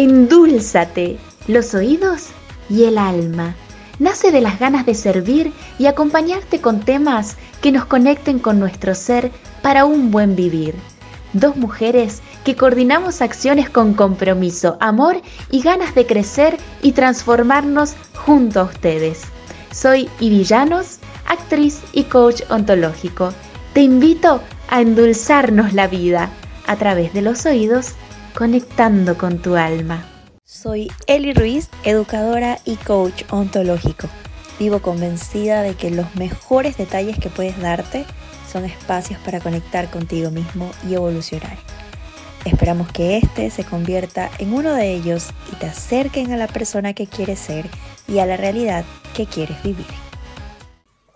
Endúlzate los oídos y el alma. Nace de las ganas de servir y acompañarte con temas que nos conecten con nuestro ser para un buen vivir. Dos mujeres que coordinamos acciones con compromiso, amor y ganas de crecer y transformarnos junto a ustedes. Soy Ivillanos, actriz y coach ontológico. Te invito a endulzarnos la vida a través de los oídos, conectando con tu alma. Soy Eli Ruiz, educadora y coach ontológico. Vivo convencida de que los mejores detalles que puedes darte son espacios para conectar contigo mismo y evolucionar. Esperamos que este se convierta en uno de ellos y te acerquen a la persona que quieres ser y a la realidad que quieres vivir.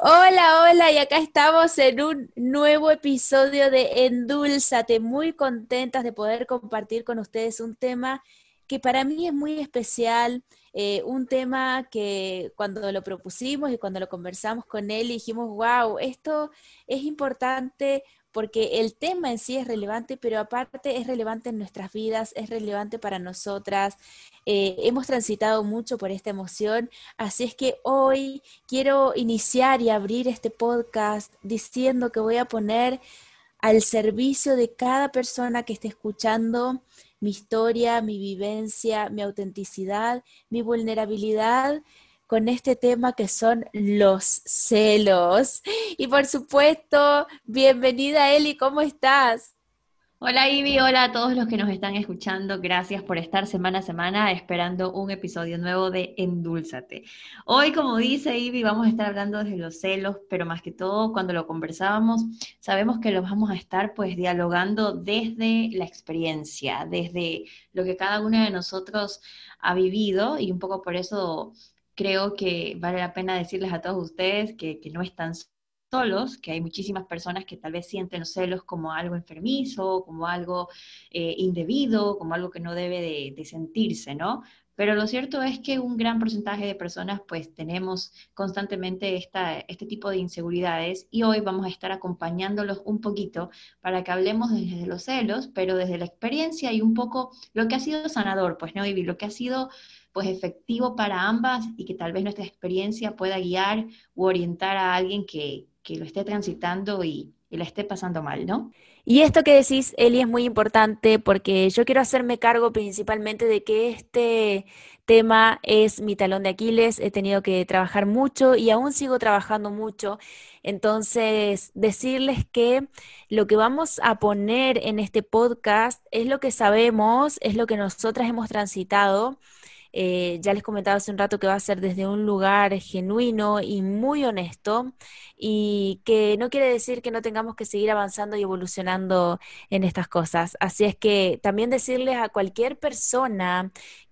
Hola, hola, y acá estamos en un nuevo episodio de Endulzate, muy contentas de poder compartir con ustedes un tema que para mí es muy especial, eh, un tema que cuando lo propusimos y cuando lo conversamos con él dijimos, wow, esto es importante porque el tema en sí es relevante, pero aparte es relevante en nuestras vidas, es relevante para nosotras. Eh, hemos transitado mucho por esta emoción, así es que hoy quiero iniciar y abrir este podcast diciendo que voy a poner al servicio de cada persona que esté escuchando mi historia, mi vivencia, mi autenticidad, mi vulnerabilidad con este tema que son los celos. Y por supuesto, bienvenida Eli, ¿cómo estás? Hola Ivy, hola a todos los que nos están escuchando. Gracias por estar semana a semana esperando un episodio nuevo de Endúlzate. Hoy, como dice Ivy, vamos a estar hablando de los celos, pero más que todo, cuando lo conversábamos, sabemos que lo vamos a estar pues dialogando desde la experiencia, desde lo que cada uno de nosotros ha vivido y un poco por eso creo que vale la pena decirles a todos ustedes que, no están solos, que hay muchísimas personas que tal vez sienten los celos como algo enfermizo, como algo eh, indebido, como algo que no debe de, sentirse, ¿no? Pero lo cierto es que un gran porcentaje de personas pues tenemos constantemente esta, este tipo de inseguridades y hoy vamos a estar acompañándolos un poquito para que hablemos desde los celos, pero desde la experiencia y un poco lo que ha sido sanador, pues no, y lo que ha sido pues efectivo para ambas y que tal vez nuestra experiencia pueda guiar u orientar a alguien que, lo esté transitando y, y la esté pasando mal, ¿no? Y esto que decís, Eli, es muy importante porque yo quiero hacerme cargo principalmente de que este tema es mi talón de Aquiles, he tenido que trabajar mucho y aún sigo trabajando mucho. Entonces, decirles que lo que vamos a poner en este podcast es lo que sabemos, es lo que nosotras hemos transitado eh, ya les comentaba hace un rato que va a ser desde un lugar genuino y muy honesto y que no quiere decir que no tengamos que seguir avanzando y evolucionando en estas cosas. Así es que también decirles a cualquier persona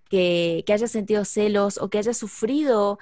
que, que haya sentido celos o que haya sufrido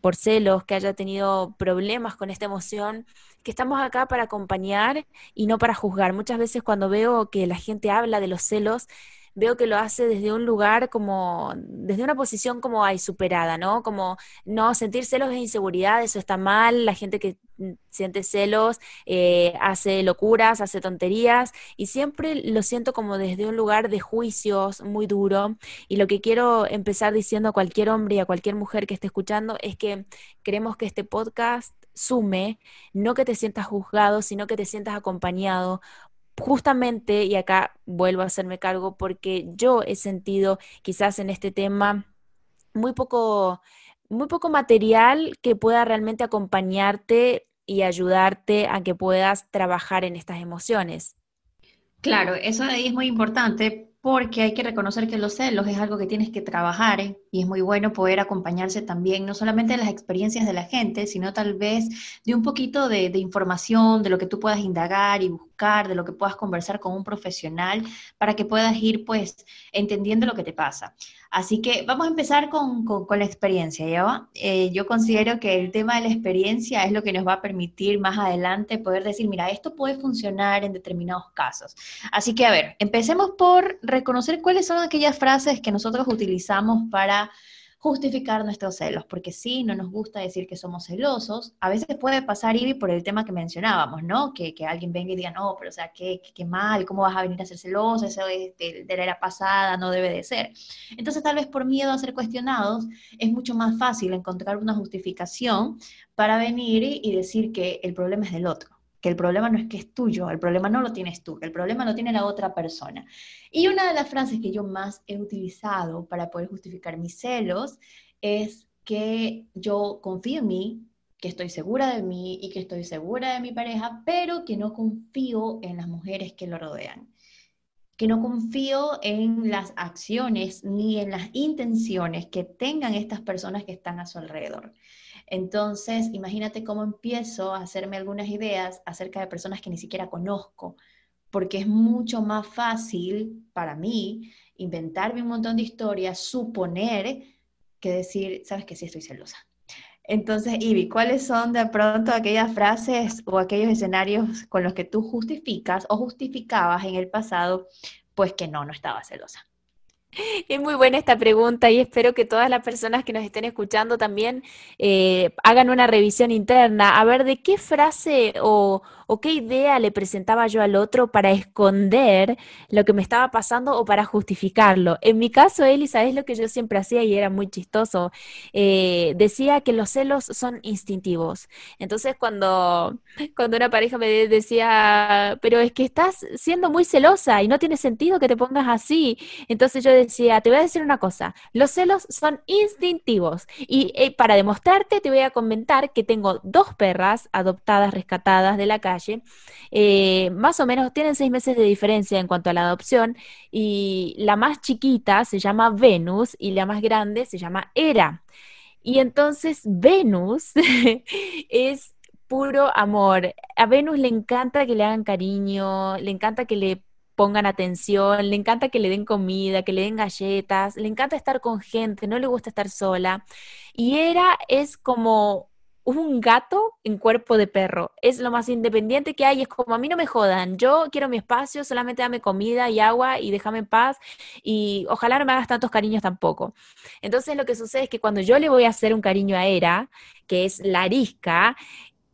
por celos, que haya tenido problemas con esta emoción, que estamos acá para acompañar y no para juzgar. Muchas veces cuando veo que la gente habla de los celos, veo que lo hace desde un lugar como, desde una posición como ay, superada, ¿no? Como no sentir celos e inseguridad, eso está mal, la gente que mm, siente celos eh, hace locuras, hace tonterías y siempre lo siento como desde un lugar de juicios muy duro y lo que quiero empezar diciendo a cualquier hombre y a cualquier mujer que esté escuchando es que queremos que este podcast sume, no que te sientas juzgado, sino que te sientas acompañado, justamente, y acá vuelvo a hacerme cargo, porque yo he sentido quizás en este tema muy poco, muy poco material que pueda realmente acompañarte y ayudarte a que puedas trabajar en estas emociones. Claro, eso ahí es muy importante porque hay que reconocer que los celos es algo que tienes que trabajar. Y es muy bueno poder acompañarse también, no solamente de las experiencias de la gente, sino tal vez de un poquito de, información, de lo que tú puedas indagar y buscar, de lo que puedas conversar con un profesional para que puedas ir pues entendiendo lo que te pasa. Así que vamos a empezar con, con, la experiencia, ¿ya eh, yo considero que el tema de la experiencia es lo que nos va a permitir más adelante poder decir, mira, esto puede funcionar en determinados casos. Así que, a ver, empecemos por reconocer cuáles son aquellas frases que nosotros utilizamos para justificar nuestros celos, porque sí, no nos gusta decir que somos celosos. A veces puede pasar, Ivy, por el tema que mencionábamos, ¿no? Que, que alguien venga y diga, no, pero o sea, qué, qué, mal, ¿cómo vas a venir a ser celoso? Eso es de, de la era pasada, no debe de ser. Entonces, tal vez por miedo a ser cuestionados, es mucho más fácil encontrar una justificación para venir y decir que el problema es del otro que el problema no es que es tuyo, el problema no lo tienes tú, el problema lo tiene la otra persona. Y una de las frases que yo más he utilizado para poder justificar mis celos es que yo confío en mí, que estoy segura de mí y que estoy segura de mi pareja, pero que no confío en las mujeres que lo rodean que no confío en las acciones ni en las intenciones que tengan estas personas que están a su alrededor. Entonces, imagínate cómo empiezo a hacerme algunas ideas acerca de personas que ni siquiera conozco, porque es mucho más fácil para mí inventarme un montón de historias, suponer que decir, sabes que sí estoy celosa. Entonces, Ivy, ¿cuáles son de pronto aquellas frases o aquellos escenarios con los que tú justificas o justificabas en el pasado, pues que no, no estaba celosa? Es muy buena esta pregunta y espero que todas las personas que nos estén escuchando también eh, hagan una revisión interna, a ver de qué frase o, o qué idea le presentaba yo al otro para esconder lo que me estaba pasando o para justificarlo. En mi caso, Elisa, es lo que yo siempre hacía y era muy chistoso. Eh, decía que los celos son instintivos. Entonces, cuando, cuando una pareja me decía, pero es que estás siendo muy celosa y no tiene sentido que te pongas así, entonces yo decía, te voy a decir una cosa, los celos son instintivos y eh, para demostrarte te voy a comentar que tengo dos perras adoptadas, rescatadas de la casa eh, más o menos tienen seis meses de diferencia en cuanto a la adopción y la más chiquita se llama Venus y la más grande se llama Hera. Y entonces Venus es puro amor. A Venus le encanta que le hagan cariño, le encanta que le pongan atención, le encanta que le den comida, que le den galletas, le encanta estar con gente, no le gusta estar sola. Y Hera es como un gato en cuerpo de perro. Es lo más independiente que hay. Es como a mí no me jodan. Yo quiero mi espacio, solamente dame comida y agua y déjame en paz. Y ojalá no me hagas tantos cariños tampoco. Entonces lo que sucede es que cuando yo le voy a hacer un cariño a Era, que es la arisca,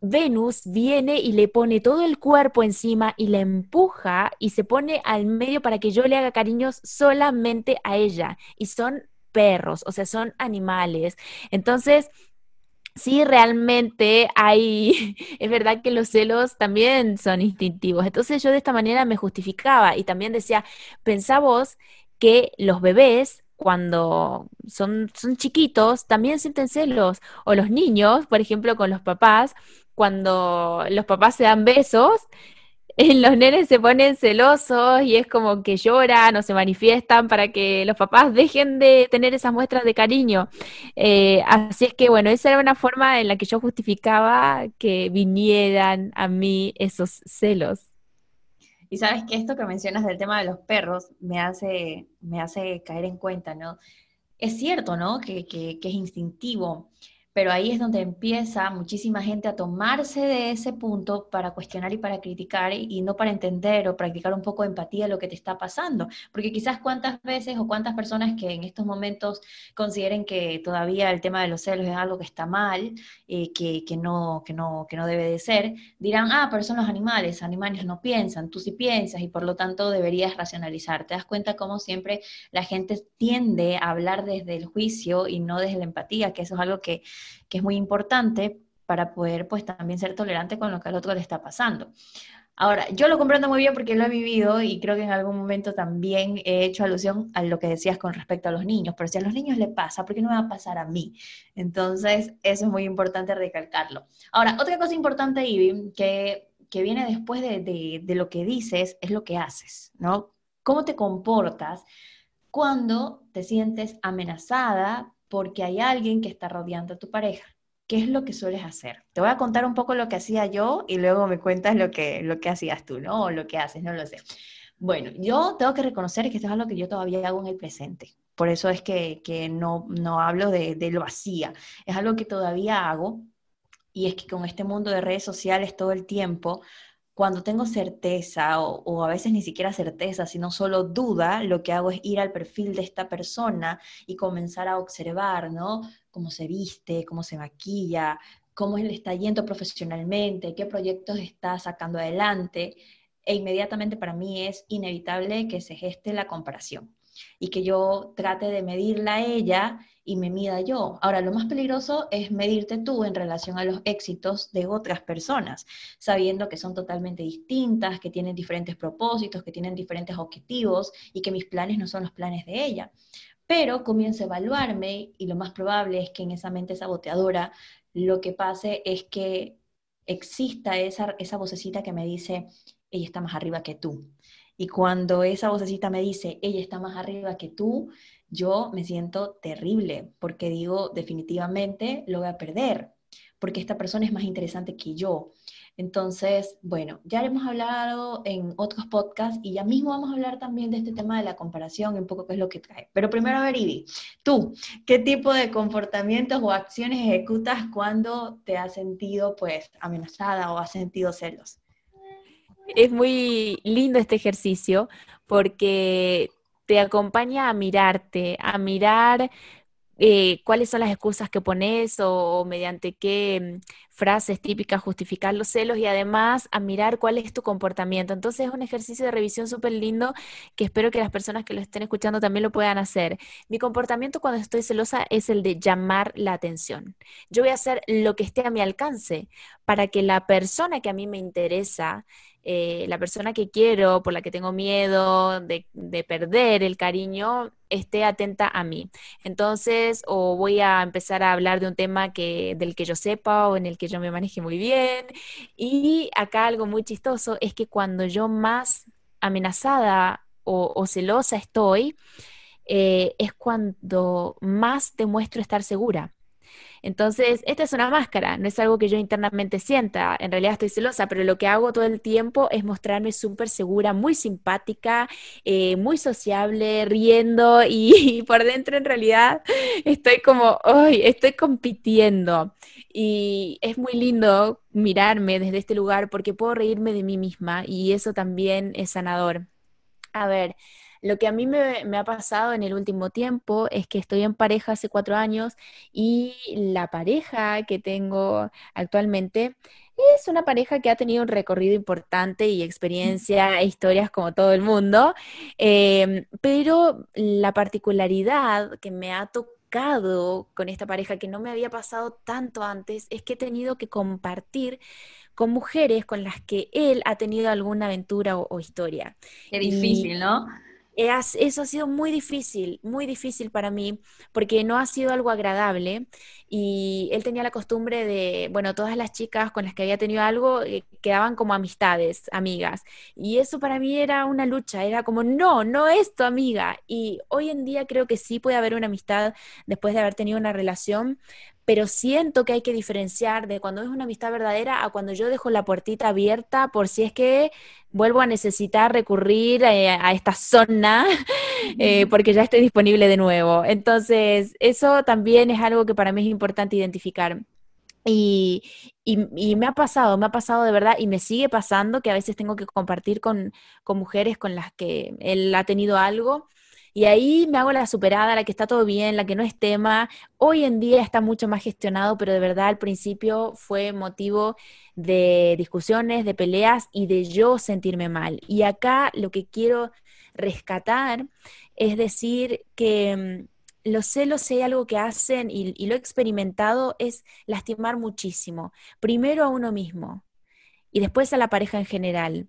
Venus viene y le pone todo el cuerpo encima y le empuja y se pone al medio para que yo le haga cariños solamente a ella. Y son perros, o sea, son animales. Entonces, sí realmente hay, es verdad que los celos también son instintivos. Entonces yo de esta manera me justificaba y también decía, pensá vos que los bebés cuando son, son chiquitos también sienten celos, o los niños, por ejemplo, con los papás, cuando los papás se dan besos, los nenes se ponen celosos y es como que lloran o se manifiestan para que los papás dejen de tener esas muestras de cariño. Eh, así es que bueno, esa era una forma en la que yo justificaba que vinieran a mí esos celos. Y sabes que esto que mencionas del tema de los perros me hace, me hace caer en cuenta, ¿no? Es cierto, ¿no? Que, que, que es instintivo pero ahí es donde empieza muchísima gente a tomarse de ese punto para cuestionar y para criticar y no para entender o practicar un poco de empatía lo que te está pasando. Porque quizás cuántas veces o cuántas personas que en estos momentos consideren que todavía el tema de los celos es algo que está mal, eh, que, que, no, que, no, que no debe de ser, dirán, ah, pero son los animales, animales no piensan, tú sí piensas y por lo tanto deberías racionalizar. Te das cuenta cómo siempre la gente tiende a hablar desde el juicio y no desde la empatía, que eso es algo que que es muy importante para poder pues también ser tolerante con lo que al otro le está pasando. Ahora, yo lo comprendo muy bien porque lo he vivido y creo que en algún momento también he hecho alusión a lo que decías con respecto a los niños, pero si a los niños le pasa, ¿por qué no me va a pasar a mí? Entonces, eso es muy importante recalcarlo. Ahora, otra cosa importante, Ivy, que, que viene después de, de, de lo que dices, es lo que haces, ¿no? ¿Cómo te comportas cuando te sientes amenazada porque hay alguien que está rodeando a tu pareja. ¿Qué es lo que sueles hacer? Te voy a contar un poco lo que hacía yo y luego me cuentas lo que, lo que hacías tú, ¿no? O lo que haces, no lo sé. Bueno, yo tengo que reconocer que esto es algo que yo todavía hago en el presente. Por eso es que, que no, no hablo de, de lo vacía. Es algo que todavía hago y es que con este mundo de redes sociales todo el tiempo cuando tengo certeza o, a veces ni siquiera certeza, sino solo duda, lo que hago es ir al perfil de esta persona y comenzar a observar, ¿no? Cómo se viste, cómo se maquilla, cómo le está yendo profesionalmente, qué proyectos está sacando adelante. E inmediatamente para mí es inevitable que se geste la comparación y que yo trate de medirla a ella y me mida yo. Ahora, lo más peligroso es medirte tú en relación a los éxitos de otras personas, sabiendo que son totalmente distintas, que tienen diferentes propósitos, que tienen diferentes objetivos y que mis planes no son los planes de ella. Pero comienzo a evaluarme y lo más probable es que en esa mente saboteadora lo que pase es que exista esa, esa vocecita que me dice, ella está más arriba que tú. Y cuando esa vocecita me dice, ella está más arriba que tú, yo me siento terrible porque digo, definitivamente lo voy a perder, porque esta persona es más interesante que yo. Entonces, bueno, ya hemos hablado en otros podcasts y ya mismo vamos a hablar también de este tema de la comparación, un poco qué es lo que trae. Pero primero, a tú, ¿qué tipo de comportamientos o acciones ejecutas cuando te has sentido, pues, amenazada o has sentido celos? Es muy lindo este ejercicio porque te acompaña a mirarte, a mirar eh, cuáles son las excusas que pones o, mediante qué mm, frases típicas justificar los celos y además a mirar cuál es tu comportamiento. Entonces es un ejercicio de revisión súper lindo que espero que las personas que lo estén escuchando también lo puedan hacer. Mi comportamiento cuando estoy celosa es el de llamar la atención. Yo voy a hacer lo que esté a mi alcance para que la persona que a mí me interesa eh, la persona que quiero, por la que tengo miedo de, perder el cariño, esté atenta a mí. Entonces, o voy a empezar a hablar de un tema que, del que yo sepa o en el que yo me maneje muy bien. Y acá algo muy chistoso es que cuando yo más amenazada o, celosa estoy, eh, es cuando más demuestro estar segura. Entonces, esta es una máscara, no es algo que yo internamente sienta, en realidad estoy celosa, pero lo que hago todo el tiempo es mostrarme súper segura, muy simpática, eh, muy sociable, riendo y, por dentro en realidad estoy como, ¡ay! Estoy compitiendo. Y es muy lindo mirarme desde este lugar porque puedo reírme de mí misma y eso también es sanador. A ver, lo que a mí me, ha pasado en el último tiempo es que estoy en pareja hace cuatro años y la pareja que tengo actualmente es una pareja que ha tenido un recorrido importante y experiencia e historias como todo el mundo, em, pero la particularidad que me ha tocado con esta pareja que no me había pasado tanto antes es que he tenido que compartir con mujeres con las que él ha tenido alguna aventura o, historia. Qué difícil, ¿no? Eso ha sido muy difícil, muy difícil para mí, porque no ha sido algo agradable y él tenía la costumbre de, bueno, todas las chicas con las que había tenido algo eh, quedaban como amistades, amigas, y eso para mí era una lucha, era como, no, no es tu amiga, y hoy en día creo que sí puede haber una amistad después de haber tenido una relación, pero siento que hay que diferenciar de cuando es una amistad verdadera a cuando yo dejo la puertita abierta por si es que vuelvo a necesitar recurrir eh, a, esta zona eh, porque ya estoy disponible de nuevo. Entonces, eso también es algo que para mí es importante identificar. Y, y, me ha pasado, me ha pasado de verdad y me sigue pasando que a veces tengo que compartir con, con mujeres con las que él ha tenido algo y ahí me hago la superada, la que está todo bien, la que no es tema. Hoy en día está mucho más gestionado, pero de verdad al principio fue motivo de discusiones, de peleas y de yo sentirme mal. Y acá lo que quiero rescatar es decir que mm, los celos, si hay algo que hacen, y, y, lo he experimentado, es lastimar muchísimo. Primero a uno mismo y después a la pareja en general.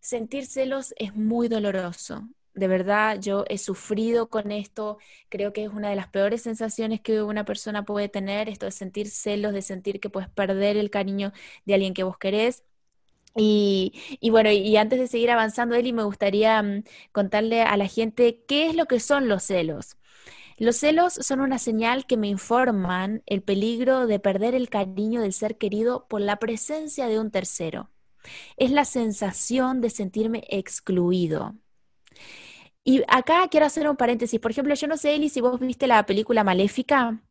Sentir celos es muy doloroso de verdad yo he sufrido con esto, creo que es una de las peores sensaciones que una persona puede tener, esto de sentir celos, de sentir que puedes perder el cariño de alguien que vos querés. Y, bueno, y, antes de seguir avanzando, Eli, me gustaría mm, contarle a la gente qué es lo que son los celos. Los celos son una señal que me informan el peligro de perder el cariño del ser querido por la presencia de un tercero. Es la sensación de sentirme excluido. Y acá quiero hacer un paréntesis. Por ejemplo, yo no sé, Eli, si vos viste la película Maléfica.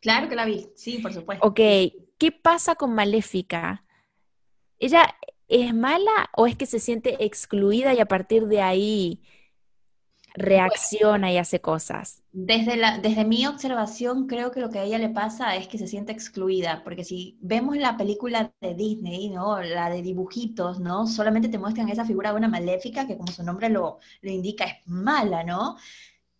Claro que la vi, sí, por supuesto. Ok, ¿qué pasa con Maléfica? Ella es mala o es que se siente excluida y a partir de ahí reacciona y hace cosas? Desde, desde mi observación, creo que lo que a ella le pasa es que se siente excluida, porque si vemos la película de Disney, ¿no? La de dibujitos, ¿no? Solamente te muestran esa figura de una maléfica que como su nombre lo, lo indica es mala, ¿no?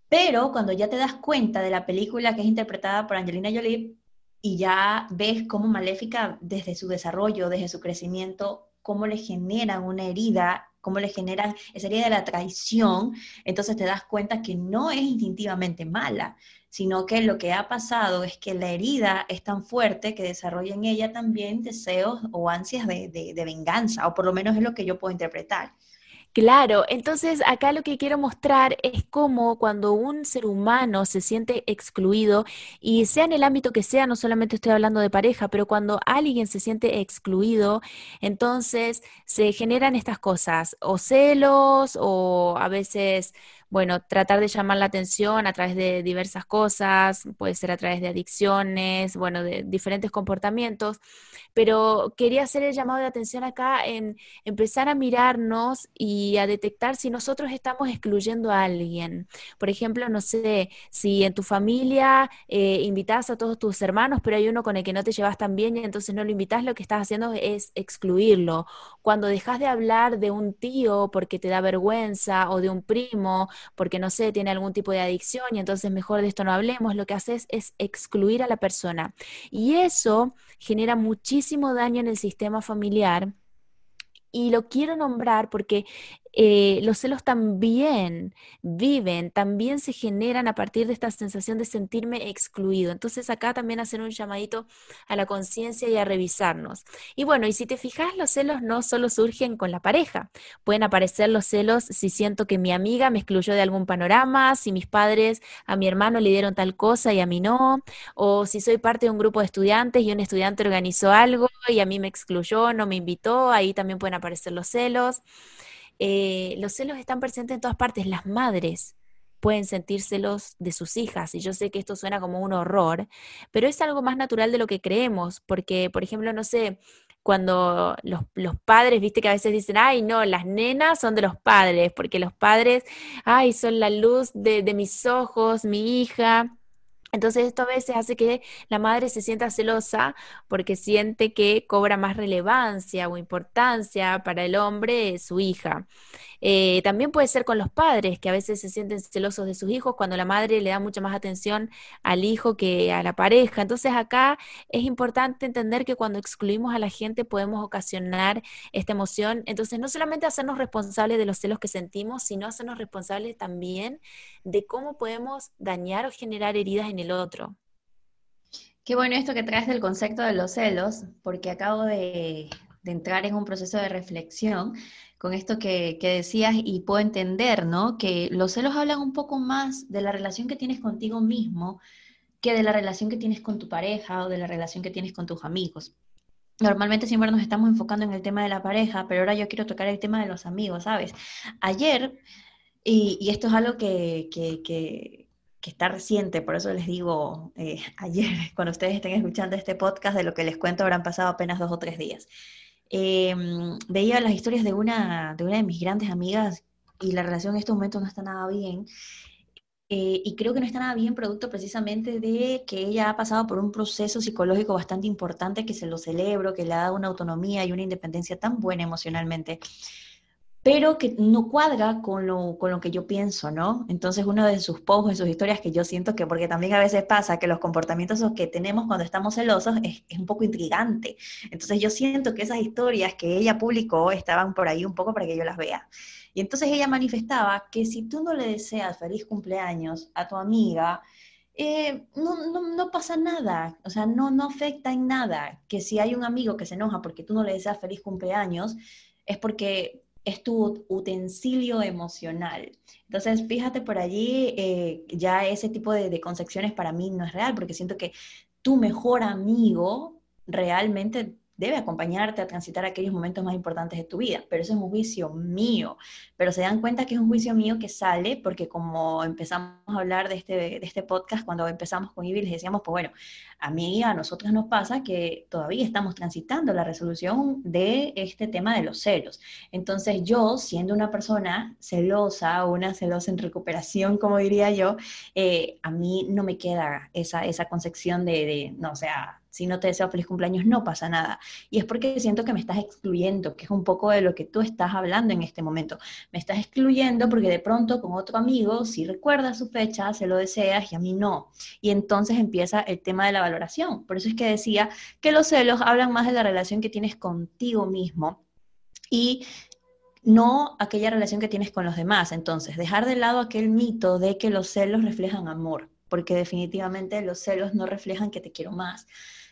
Pero cuando ya te das cuenta de la película que es interpretada por Angelina Jolie y ya ves cómo Maléfica desde su desarrollo, desde su crecimiento, cómo le generan una herida, cómo le generan esa herida de la traición, entonces te das cuenta que no es instintivamente mala, sino que lo que ha pasado es que la herida es tan fuerte que desarrolla en ella también deseos o ansias de, de venganza, o por lo menos es lo que yo puedo interpretar. Claro, entonces acá lo que quiero mostrar es cómo cuando un ser humano se siente excluido, y sea en el ámbito que sea, no solamente estoy hablando de pareja, pero cuando alguien se siente excluido, entonces se generan estas cosas, o celos, o a veces bueno, tratar de llamar la atención a través de diversas cosas, puede ser a través de adicciones, bueno, de diferentes comportamientos, pero quería hacer el llamado de atención acá en empezar a mirarnos y a detectar si nosotros estamos excluyendo a alguien. Por ejemplo, no sé, si en tu familia eh, invitas a todos tus hermanos, pero hay uno con el que no te llevas tan bien y entonces no lo invitas, lo que estás haciendo es excluirlo. Cuando dejas de hablar de un tío porque te da vergüenza o de un primo, porque no sé, tiene algún tipo de adicción y entonces mejor de esto no hablemos, lo que haces es excluir a la persona. Y eso genera muchísimo daño en el sistema familiar. Y lo quiero nombrar porque eh, los celos también viven, también se generan a partir de esta sensación de sentirme excluido. Entonces acá también hacer un llamadito a la conciencia y a revisarnos. Y bueno, y si te fijas, los celos no solo surgen con la pareja, pueden aparecer los celos si siento que mi amiga me excluyó de algún panorama, si mis padres a mi hermano le dieron tal cosa y a mí no, o si soy parte de un grupo de estudiantes y un estudiante organizó algo y a mí me excluyó, no me invitó, ahí también pueden aparecer los celos. Eh, los celos están presentes en todas partes. Las madres pueden sentir celos de sus hijas, y yo sé que esto suena como un horror, pero es algo más natural de lo que creemos, porque, por ejemplo, no sé, cuando los, padres, viste que a veces dicen, ay, no, las nenas son de los padres, porque los padres, ay, son la luz de, de mis ojos, mi hija. Entonces esto a veces hace que la madre se sienta celosa porque siente que cobra más relevancia o importancia para el hombre su hija. Eh, también puede ser con los padres, que a veces se sienten celosos de sus hijos cuando la madre le da mucha más atención al hijo que a la pareja. Entonces acá es importante entender que cuando excluimos a la gente podemos ocasionar esta emoción. Entonces no solamente hacernos responsables de los celos que sentimos, sino hacernos responsables también de cómo podemos dañar o generar heridas en el otro. Qué bueno esto que traes del concepto de los celos, porque acabo de, entrar en un proceso de reflexión con esto que, decías y puedo entender, ¿no? Que los celos hablan un poco más de la relación que tienes contigo mismo que de la relación que tienes con tu pareja o de la relación que tienes con tus amigos. Normalmente siempre nos estamos enfocando en el tema de la pareja, pero ahora yo quiero tocar el tema de los amigos, ¿sabes? Ayer, y, esto es algo que, está reciente, por eso les digo eh, ayer, cuando ustedes estén escuchando este podcast, de lo que les cuento habrán pasado apenas dos o tres días. Em, veía las historias de una, de una de mis grandes amigas y la relación en estos momentos no está nada bien. Eh, y creo que no está nada bien producto precisamente de que ella ha pasado por un proceso psicológico bastante importante que se lo celebro, que le ha dado una autonomía y una independencia tan buena emocionalmente pero que no cuadra con lo, con lo que yo pienso, ¿no? Entonces uno de sus posts, de sus historias que yo siento que, porque también a veces pasa que los comportamientos que tenemos cuando estamos celosos es, es un poco intrigante. Entonces yo siento que esas historias que ella publicó estaban por ahí un poco para que yo las vea. Y entonces ella manifestaba que si tú no le deseas feliz cumpleaños a tu amiga, eh, no, no, no, pasa nada, o sea, no, no afecta en nada. Que si hay un amigo que se enoja porque tú no le deseas feliz cumpleaños, es porque es tu utensilio emocional. Entonces, fíjate por allí, eh, ya ese tipo de, concepciones para mí no es real, porque siento que tu mejor amigo realmente debe acompañarte a transitar aquellos momentos más importantes de tu vida, pero eso es un juicio mío. Pero se dan cuenta que es un juicio mío que sale porque como empezamos a hablar de este, de este podcast, cuando empezamos con Ivy les decíamos, pues bueno, a mí a nosotros nos pasa que todavía estamos transitando la resolución de este tema de los celos. Entonces yo, siendo una persona celosa, una celosa en recuperación, como diría yo, eh, a mí no me queda esa, esa concepción de, no, sea, si no te deseo feliz cumpleaños, no pasa nada. Y es porque siento que me estás excluyendo, que es un poco de lo que tú estás hablando en este momento. Me estás excluyendo porque de pronto con otro amigo, si recuerdas su fecha, se lo deseas y a mí no. Y entonces empieza el tema de la valoración. Por eso es que decía que los celos hablan más de la relación que tienes contigo mismo. Y no aquella relación que tienes con los demás. Entonces, dejar de lado aquel mito de que los celos reflejan amor, porque definitivamente los celos no reflejan que te quiero más.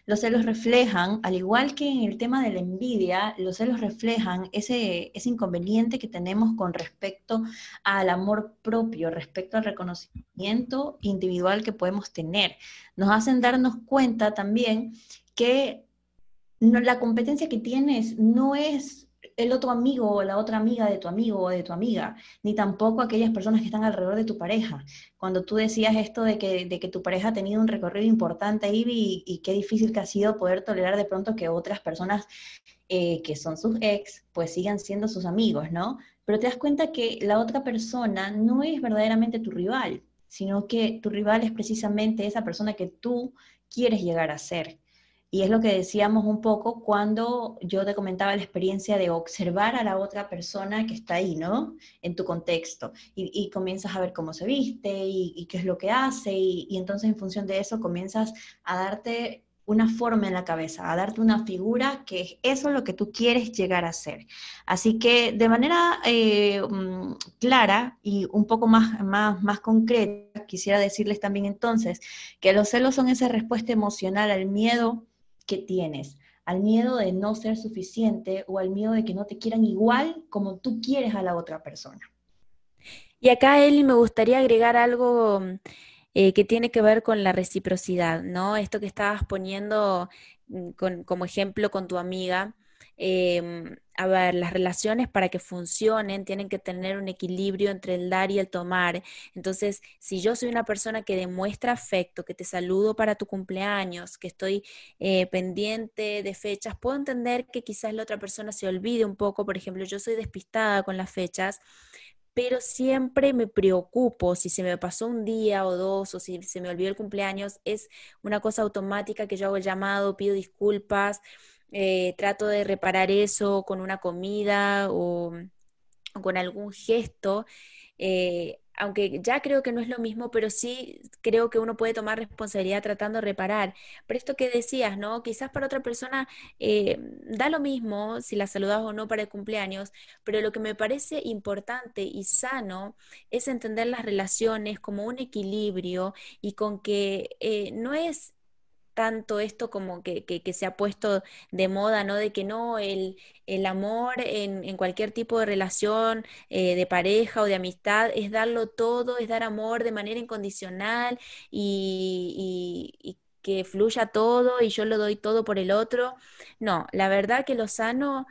Los celos reflejan, al igual que en el tema de la envidia, los celos reflejan ese, inconveniente que tenemos con respecto al amor propio, respecto al reconocimiento individual que podemos tener. Nos hacen darnos cuenta también que la competencia que tienes no es el otro amigo o la otra amiga de tu amigo o de tu amiga, ni tampoco aquellas personas que están alrededor de tu pareja. Cuando tú decías esto de que, de que tu pareja ha tenido un recorrido importante, Ivy, y, qué difícil que ha sido poder tolerar de pronto que otras personas eh, que son sus ex, pues sigan siendo sus amigos, ¿no? Pero te das cuenta que la otra persona no es verdaderamente tu rival, sino que tu rival es precisamente esa persona que tú quieres llegar a ser. Y es lo que decíamos un poco cuando yo te comentaba la experiencia de observar a la otra persona que está ahí, ¿no? En tu contexto. Y, comienzas a ver cómo se viste y, qué es lo que hace. Y, entonces en función de eso comienzas a darte una forma en la cabeza, a darte una figura que es eso lo que tú quieres llegar a ser. Así que de manera eh, mm, clara y un poco más, más, más concreta, quisiera decirles también entonces que los celos son esa respuesta emocional al miedo que tienes, al miedo de no ser suficiente o al miedo de que no te quieran igual como tú quieres a la otra persona. Y acá, Eli, me gustaría agregar algo eh, que tiene que ver con la reciprocidad, ¿no? Esto que estabas poniendo mm, como ejemplo con tu amiga. Em, a ver, las relaciones para que funcionen tienen que tener un equilibrio entre el dar y el tomar. Entonces, si yo soy una persona que demuestra afecto, que te saludo para tu cumpleaños, que estoy eh, pendiente de fechas, puedo entender que quizás la otra persona se olvide un poco. Por ejemplo, yo soy despistada con las fechas, pero siempre me preocupo si se me pasó un día o dos o si se me olvidó el cumpleaños, es una cosa automática que yo hago el llamado, pido disculpas eh, trato de reparar eso con una comida o, con algún gesto, eh, aunque ya creo que no es lo mismo, pero sí creo que uno puede tomar responsabilidad tratando de reparar. Pero esto que decías, ¿no? Quizás para otra persona eh, da lo mismo si la saludas o no para el cumpleaños, pero lo que me parece importante y sano es entender las relaciones como un equilibrio y con que no es tanto esto como que, se ha puesto de moda, ¿no? De que no, el, el amor en, en, cualquier tipo de relación, eh, de pareja o de amistad, es darlo todo, es dar amor de manera incondicional y, y que fluya todo y yo lo doy todo por el otro. No, la verdad que lo sano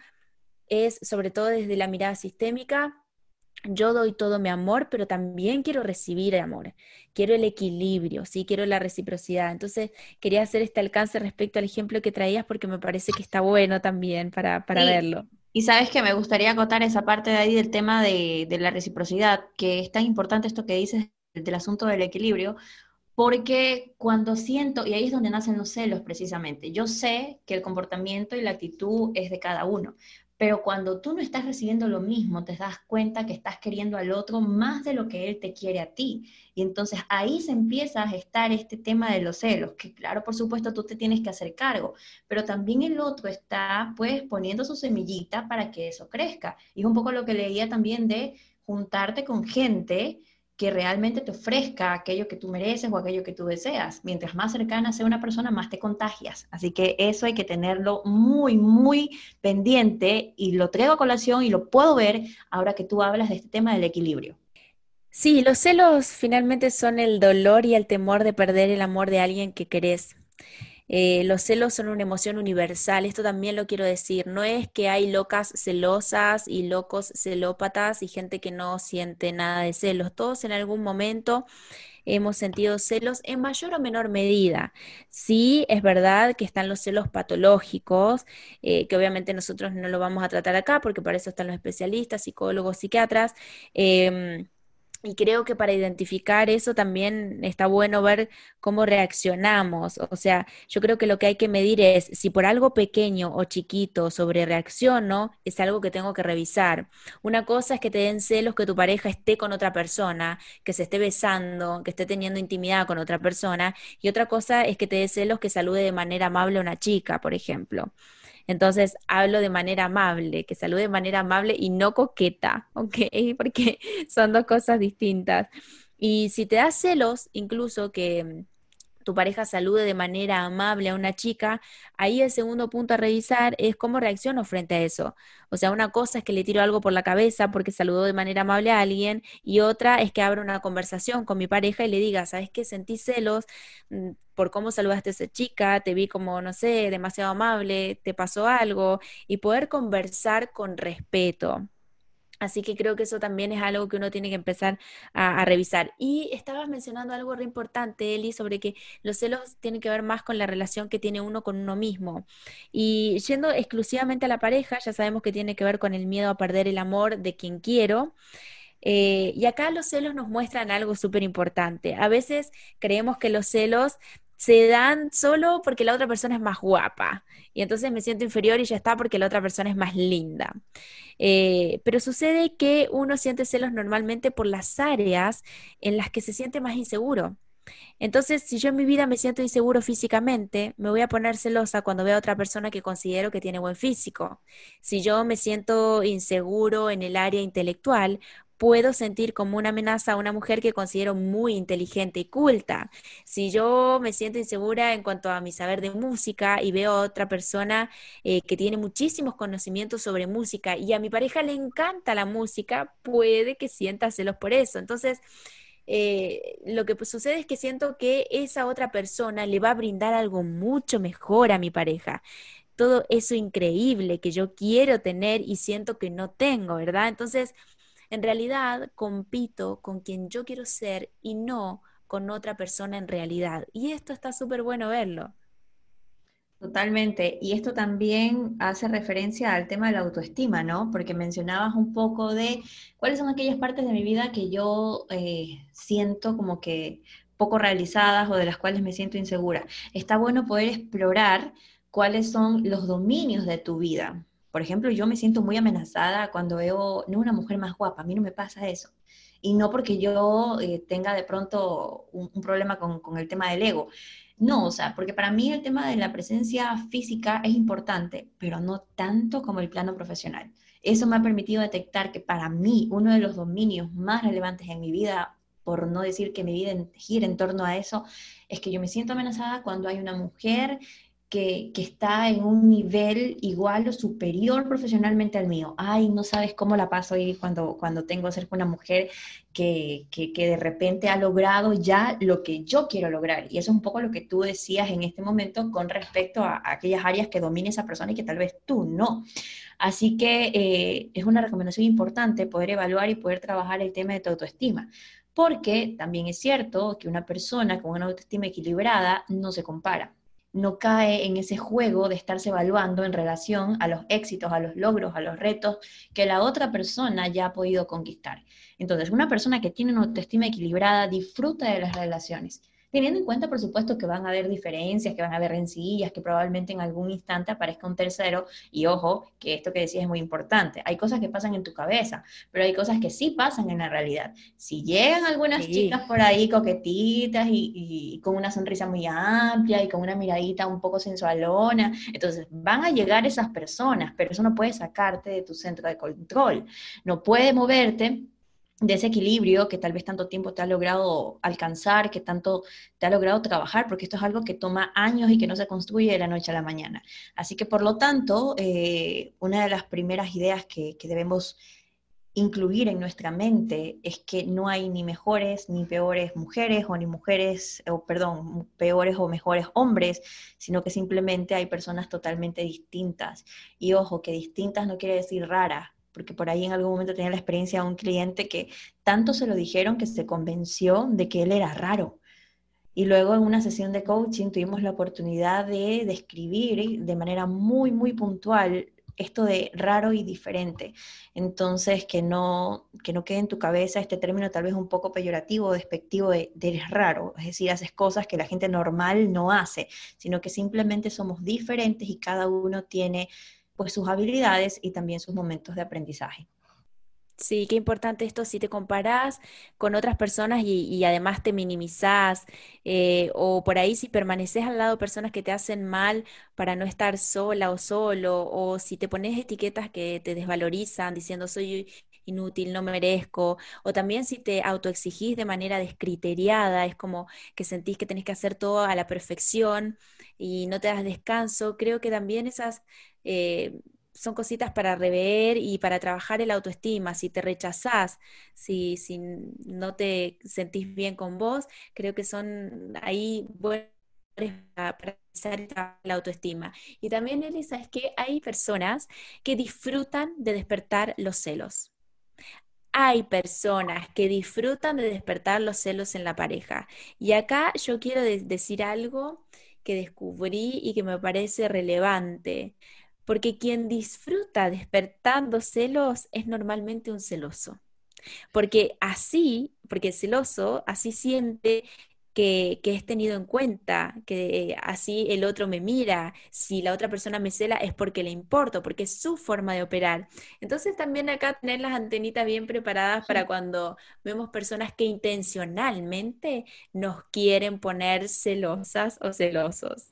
es, sobre todo desde la mirada sistémica, yo doy todo mi amor, pero también quiero recibir el amor, quiero el equilibrio, sí, quiero la reciprocidad. Entonces, quería hacer este alcance respecto al ejemplo que traías porque me parece que está bueno también para, para verlo. Y sabes que me gustaría acotar esa parte de ahí del tema de, de la reciprocidad, que es tan importante esto que dices del asunto del equilibrio, porque cuando siento, y ahí es donde nacen los celos precisamente, yo sé que el comportamiento y la actitud es de cada uno, pero cuando tú no estás recibiendo lo mismo, te das cuenta que estás queriendo al otro más de lo que él te quiere a ti. Y entonces ahí se empieza a gestar este tema de los celos, que claro, por supuesto, tú te tienes que hacer cargo, pero también el otro está pues poniendo su semillita para que eso crezca. Y es un poco lo que leía también de juntarte con gente que realmente te ofrezca aquello que tú mereces o aquello que tú deseas. Mientras más cercana sea una persona, más te contagias. Así que eso hay que tenerlo muy, muy pendiente y lo traigo a colación y lo puedo ver ahora que tú hablas de este tema del equilibrio. Sí, los celos finalmente son el dolor y el temor de perder el amor de alguien que querés. Eh, los celos son una emoción universal, esto también lo quiero decir. No es que hay locas celosas y locos celópatas y gente que no siente nada de celos. Todos en algún momento hemos sentido celos en mayor o menor medida. Sí, es verdad que están los celos patológicos, eh, que obviamente nosotros no lo vamos a tratar acá porque para eso están los especialistas, psicólogos, psiquiatras. Em, y creo que para identificar eso también está bueno ver cómo reaccionamos. O sea, yo creo que lo que hay que medir es si por algo pequeño o chiquito sobre reacciono, es algo que tengo que revisar. Una cosa es que te den celos que tu pareja esté con otra persona, que se esté besando, que esté teniendo intimidad con otra persona. Y otra cosa es que te dé celos que salude de manera amable a una chica, por ejemplo. Entonces hablo de manera amable, que salude de manera amable y no coqueta, ¿ok? Porque son dos cosas distintas. Y si te da celos, incluso que tu pareja salude de manera amable a una chica, ahí el segundo punto a revisar es cómo reacciono frente a eso. O sea, una cosa es que le tiro algo por la cabeza porque saludó de manera amable a alguien y otra es que abro una conversación con mi pareja y le diga, ¿sabes qué? Sentí celos mm, por cómo saludaste a esa chica, te vi como, no sé, demasiado amable, te pasó algo y poder conversar con respeto. Así que creo que eso también es algo que uno tiene que empezar a, revisar. Y estabas mencionando algo re importante, Eli, sobre que los celos tienen que ver más con la relación que tiene uno con uno mismo. Y yendo exclusivamente a la pareja, ya sabemos que tiene que ver con el miedo a perder el amor de quien quiero. Eh, y acá los celos nos muestran algo súper importante. A veces creemos que los celos se dan solo porque la otra persona es más guapa. Y entonces me siento inferior y ya está porque la otra persona es más linda. Eh, pero sucede que uno siente celos normalmente por las áreas en las que se siente más inseguro. Entonces, si yo en mi vida me siento inseguro físicamente, me voy a poner celosa cuando veo a otra persona que considero que tiene buen físico. Si yo me siento inseguro en el área intelectual, puedo sentir como una amenaza a una mujer que considero muy inteligente y culta. Si yo me siento insegura en cuanto a mi saber de música y veo a otra persona eh, que tiene muchísimos conocimientos sobre música y a mi pareja le encanta la música, puede que sienta celos por eso. Entonces, eh, lo que sucede es que siento que esa otra persona le va a brindar algo mucho mejor a mi pareja todo eso increíble que yo quiero tener y siento que no tengo, ¿verdad? Entonces, en realidad compito con quien yo quiero ser y no con otra persona en realidad. Y esto está súper bueno verlo. Totalmente. Y esto también hace referencia al tema de la autoestima, ¿no? Porque mencionabas un poco de cuáles son aquellas partes de mi vida que yo eh, siento como que poco realizadas o de las cuales me siento insegura. Está bueno poder explorar cuáles son los dominios de tu vida, por ejemplo, yo me siento muy amenazada cuando veo no una mujer más guapa, a mí no me pasa eso. Y no porque yo eh, tenga de pronto un, problema con, con, el tema del ego. No, o sea, porque para mí el tema de la presencia física es importante, pero no tanto como el plano profesional. Eso me ha permitido detectar que para mí uno de los dominios más relevantes en mi vida, por no decir que mi vida gira en torno a eso, es que yo me siento amenazada cuando hay una mujer que, está en un nivel igual o superior profesionalmente al mío. Ay, no sabes cómo la paso ahí cuando, cuando tengo cerca una mujer que, que, de repente ha logrado ya lo que yo quiero lograr. Y eso es un poco lo que tú decías en este momento con respecto a, aquellas áreas que domine esa persona y que tal vez tú no. Así que eh, es una recomendación importante poder evaluar y poder trabajar el tema de tu autoestima. Porque también es cierto que una persona con una autoestima equilibrada no se compara no cae en ese juego de estarse evaluando en relación a los éxitos, a los logros, a los retos que la otra persona ya ha podido conquistar. Entonces, una persona que tiene una autoestima equilibrada disfruta de las relaciones teniendo en cuenta, por supuesto, que van a haber diferencias, que van a haber rencillas, que probablemente en algún instante aparezca un tercero, y ojo, que esto que decías es muy importante, hay cosas que pasan en tu cabeza, pero hay cosas que sí pasan en la realidad. Si llegan algunas chicas por ahí coquetitas y, con una sonrisa muy amplia y con una miradita un poco sensualona, entonces van a llegar esas personas, pero eso no puede sacarte de tu centro de control, no puede moverte de ese equilibrio que tal vez tanto tiempo te ha logrado alcanzar, que tanto te ha logrado trabajar, porque esto es algo que toma años y que no se construye de la noche a la mañana. Así que por lo tanto, eh, una de las primeras ideas que, debemos incluir en nuestra mente es que no hay ni mejores ni peores mujeres o ni mujeres, o perdón, peores o mejores hombres, sino que simplemente hay personas totalmente distintas. Y ojo, que distintas no quiere decir raras, porque por ahí en algún momento tenía la experiencia de un cliente que tanto se lo dijeron que se convenció de que él era raro. Y luego en una sesión de coaching tuvimos la oportunidad de describir de manera muy, muy puntual esto de raro y diferente. Entonces, que no, que no quede en tu cabeza este término tal vez un poco peyorativo, despectivo de, de eres raro, es decir, haces cosas que la gente normal no hace, sino que simplemente somos diferentes y cada uno tiene pues sus habilidades y también sus momentos de aprendizaje. Sí, qué importante esto si te comparás con otras personas y, además te minimizás, eh, o por ahí si permaneces al lado de personas que te hacen mal para no estar sola o solo, o si te pones etiquetas que te desvalorizan diciendo soy inútil, no merezco, o también si te autoexigís de manera descriteriada, es como que sentís que tenés que hacer todo a la perfección y no te das descanso, creo que también esas... Eh, son cositas para rever y para trabajar el autoestima. Si te rechazás, si, si no te sentís bien con vos, creo que son ahí buenos para, para la autoestima. Y también, Elisa, es que hay personas que disfrutan de despertar los celos. Hay personas que disfrutan de despertar los celos en la pareja. Y acá yo quiero decir algo que descubrí y que me parece relevante porque quien disfruta despertando celos es normalmente un celoso. Porque así, porque el celoso así siente que, es tenido en cuenta, que así el otro me mira, si la otra persona me cela es porque le importo, porque es su forma de operar. Entonces también acá tener las antenitas bien preparadas para cuando vemos personas que intencionalmente nos quieren poner celosas o celosos.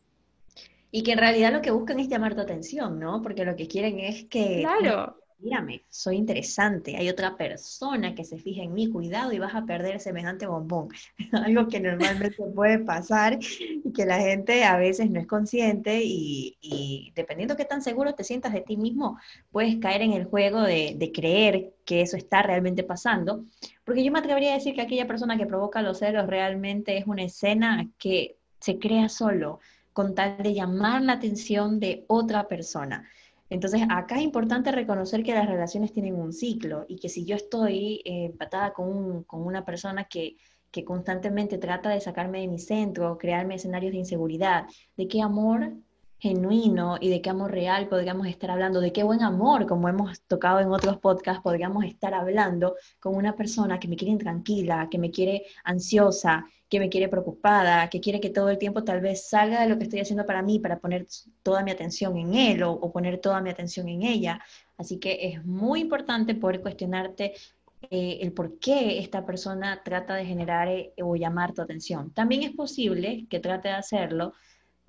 Y que en realidad lo que buscan es llamar tu atención, ¿no? Porque lo que quieren es que... Claro. Mírame, soy interesante, hay otra persona que se fija en mi cuidado y vas a perder semejante bombón. Algo que normalmente puede pasar y que la gente a veces no es consciente y, y, dependiendo qué tan seguro te sientas de ti mismo, puedes caer en el juego de, de creer que eso está realmente pasando. Porque yo me atrevería a decir que aquella persona que provoca los celos realmente es una escena que se crea solo con tal de llamar la atención de otra persona. Entonces, acá es importante reconocer que las relaciones tienen un ciclo y que si yo estoy eh, empatada con, con, una persona que, que constantemente trata de sacarme de mi centro, crearme escenarios de inseguridad, ¿de qué amor genuino y de qué amor real podríamos estar hablando, de qué buen amor, como hemos tocado en otros podcasts, podríamos estar hablando con una persona que me quiere intranquila, que me quiere ansiosa, que me quiere preocupada, que quiere que todo el tiempo tal vez salga de lo que estoy haciendo para mí, para poner toda mi atención en él o, poner toda mi atención en ella. Así que es muy importante poder cuestionarte eh, el por qué esta persona trata de generar eh, o llamar tu atención. También es posible que trate de hacerlo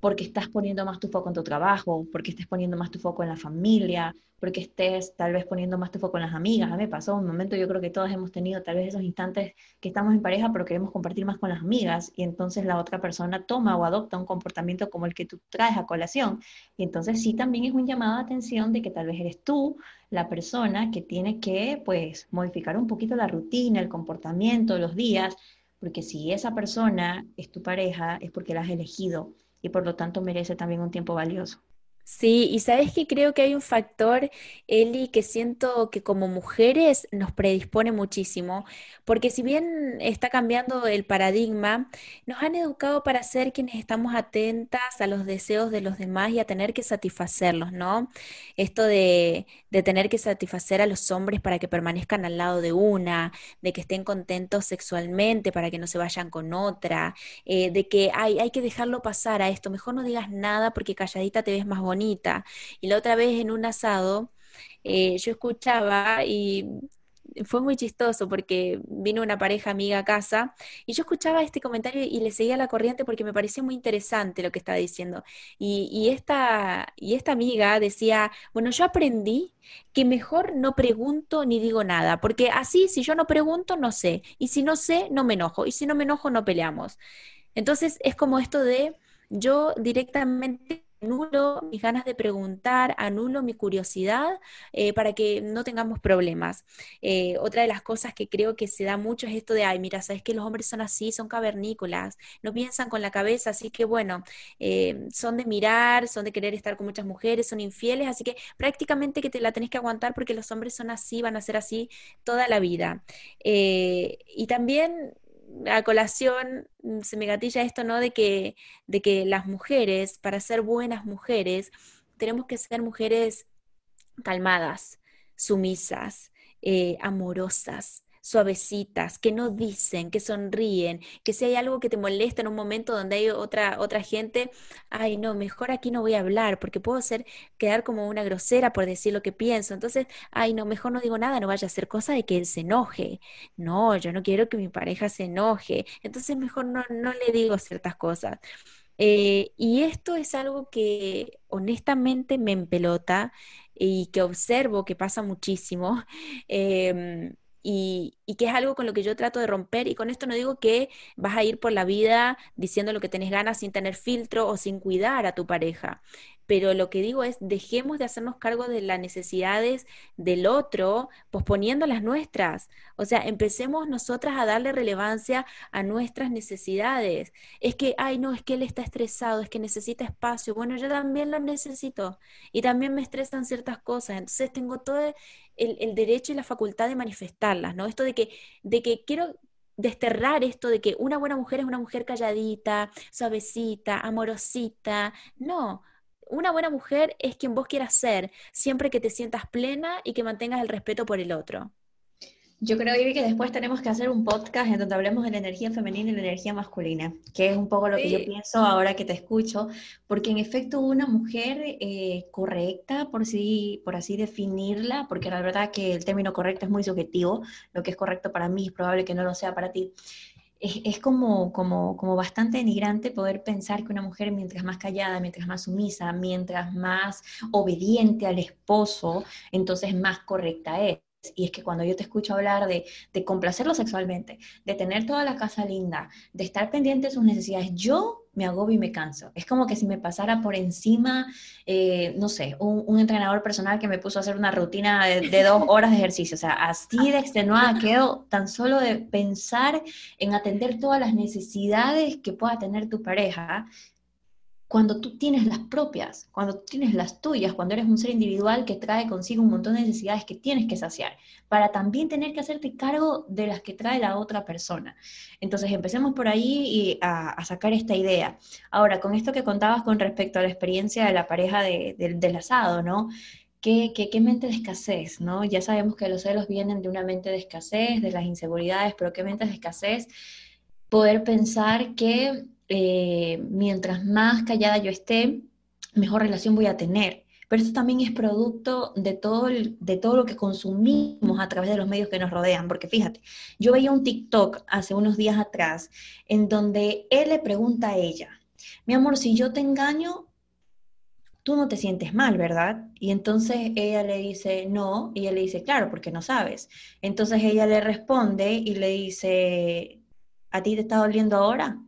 porque estás poniendo más tu foco en tu trabajo, porque estés poniendo más tu foco en la familia, porque estés tal vez poniendo más tu foco en las amigas. A mí me pasó un momento, yo creo que todos hemos tenido tal vez esos instantes que estamos en pareja, pero queremos compartir más con las amigas y entonces la otra persona toma o adopta un comportamiento como el que tú traes a colación. Y entonces sí también es un llamado de atención de que tal vez eres tú la persona que tiene que pues modificar un poquito la rutina, el comportamiento, los días, porque si esa persona es tu pareja es porque la has elegido y por lo tanto merece también un tiempo valioso. Sí, y sabes que creo que hay un factor, Eli, que siento que como mujeres nos predispone muchísimo, porque si bien está cambiando el paradigma, nos han educado para ser quienes estamos atentas a los deseos de los demás y a tener que satisfacerlos, ¿no? Esto de, de tener que satisfacer a los hombres para que permanezcan al lado de una, de que estén contentos sexualmente para que no se vayan con otra, eh, de que hay, hay que dejarlo pasar a esto, mejor no digas nada porque calladita te ves más bonita y la otra vez en un asado, eh, yo escuchaba y fue muy chistoso porque vino una pareja amiga a casa y yo escuchaba este comentario y le seguía la corriente porque me pareció muy interesante lo que estaba diciendo. Y, esta, y esta amiga decía, bueno, yo aprendí que mejor no pregunto ni digo nada, porque así si yo no pregunto, no sé, y si no sé, no me enojo, y si no me enojo, no peleamos. Entonces es como esto de yo directamente anulo mis ganas de preguntar, anulo mi curiosidad eh, para que no tengamos problemas. Eh, otra de las cosas que creo que se da mucho es esto de, ay, mira, sabes que los hombres son así, son cavernícolas, no piensan con la cabeza, así que bueno, eh, son de mirar, son de querer estar con muchas mujeres, son infieles, así que prácticamente que te la tenés que aguantar porque los hombres son así, van a ser así toda la vida. y también a colación mm, se me gatilla esto, ¿no? De que, de que las mujeres, para ser buenas mujeres, tenemos que ser mujeres calmadas, sumisas, eh, amorosas, suavecitas, que no dicen, que sonríen, que si hay algo que te molesta en un momento donde hay otra, otra gente, ay no, mejor aquí no voy a hablar porque puedo ser, quedar como una grosera por decir lo que pienso. Entonces, ay no, mejor no digo nada, no vaya a ser cosa de que él se enoje. No, yo no quiero que mi pareja se enoje. Entonces, mejor no, no le digo ciertas cosas. Eh, y esto es algo que honestamente me empelota y que observo que pasa muchísimo. Em, y, que es algo con lo que yo trato de romper. Y con esto no digo que vas a ir por la vida diciendo lo que tenés ganas sin tener filtro o sin cuidar a tu pareja pero lo que digo es, dejemos de hacernos cargo de las necesidades del otro, posponiendo las nuestras. O sea, empecemos nosotras a darle relevancia a nuestras necesidades. Es que, ay, no, es que él está estresado, es que necesita espacio. Bueno, yo también lo necesito y también me estresan ciertas cosas. Entonces tengo todo el, derecho y la facultad de manifestarlas, ¿no? Esto de que, de que quiero desterrar esto de que una buena mujer es una mujer calladita, suavecita, amorosita. No, una buena mujer es quien vos quieras ser, siempre que te sientas plena y que mantengas el respeto por el otro. Yo creo, Ivy, que después tenemos que hacer un podcast en donde hablemos de la energía femenina y la energía masculina, que es un poco lo que yo pienso ahora que te escucho, porque en efecto una mujer eh, correcta, por, sí, por así definirla, porque la verdad que el término correcto es muy subjetivo, lo que es correcto para mí es probable que no lo sea para ti, es, como, como, como bastante denigrante poder pensar que una mujer mientras más callada, mientras más sumisa, mientras más obediente al esposo, entonces más correcta es. Y es que cuando yo te escucho hablar de, de, complacerlo sexualmente, de tener toda la casa linda, de estar pendiente de sus necesidades, yo me agobio y me canso. Es como que si me pasara por encima, eh, no sé, un, entrenador personal que me puso a hacer una rutina de, de, dos horas de ejercicio. O sea, así de extenuada quedo tan solo de pensar en atender todas las necesidades que pueda tener tu pareja cuando tú tienes las propias, cuando tú tienes las tuyas, cuando eres un ser individual que trae consigo un montón de necesidades que tienes que saciar, para también tener que hacerte cargo de las que trae la otra persona. Entonces, empecemos por ahí y a, sacar esta idea. Ahora, con esto que contabas con respecto a la experiencia de la pareja del asado, ¿no? ¿Qué, qué, qué mente de escasez, ¿no? Ya sabemos que los celos vienen de una mente de escasez, de las inseguridades, pero qué mente de escasez poder pensar que eh, mientras más callada yo esté, mejor relación voy a tener. Pero eso también es producto de todo, de todo lo que consumimos a través de los medios que nos rodean. Porque fíjate, yo veía un TikTok hace unos días atrás en donde él le pregunta a ella, mi amor, si yo te engaño, tú no te sientes mal, ¿verdad? Y entonces ella le dice, no, y él le dice, claro, porque no sabes. Entonces ella le responde y le dice, ¿a ti te está doliendo ahora?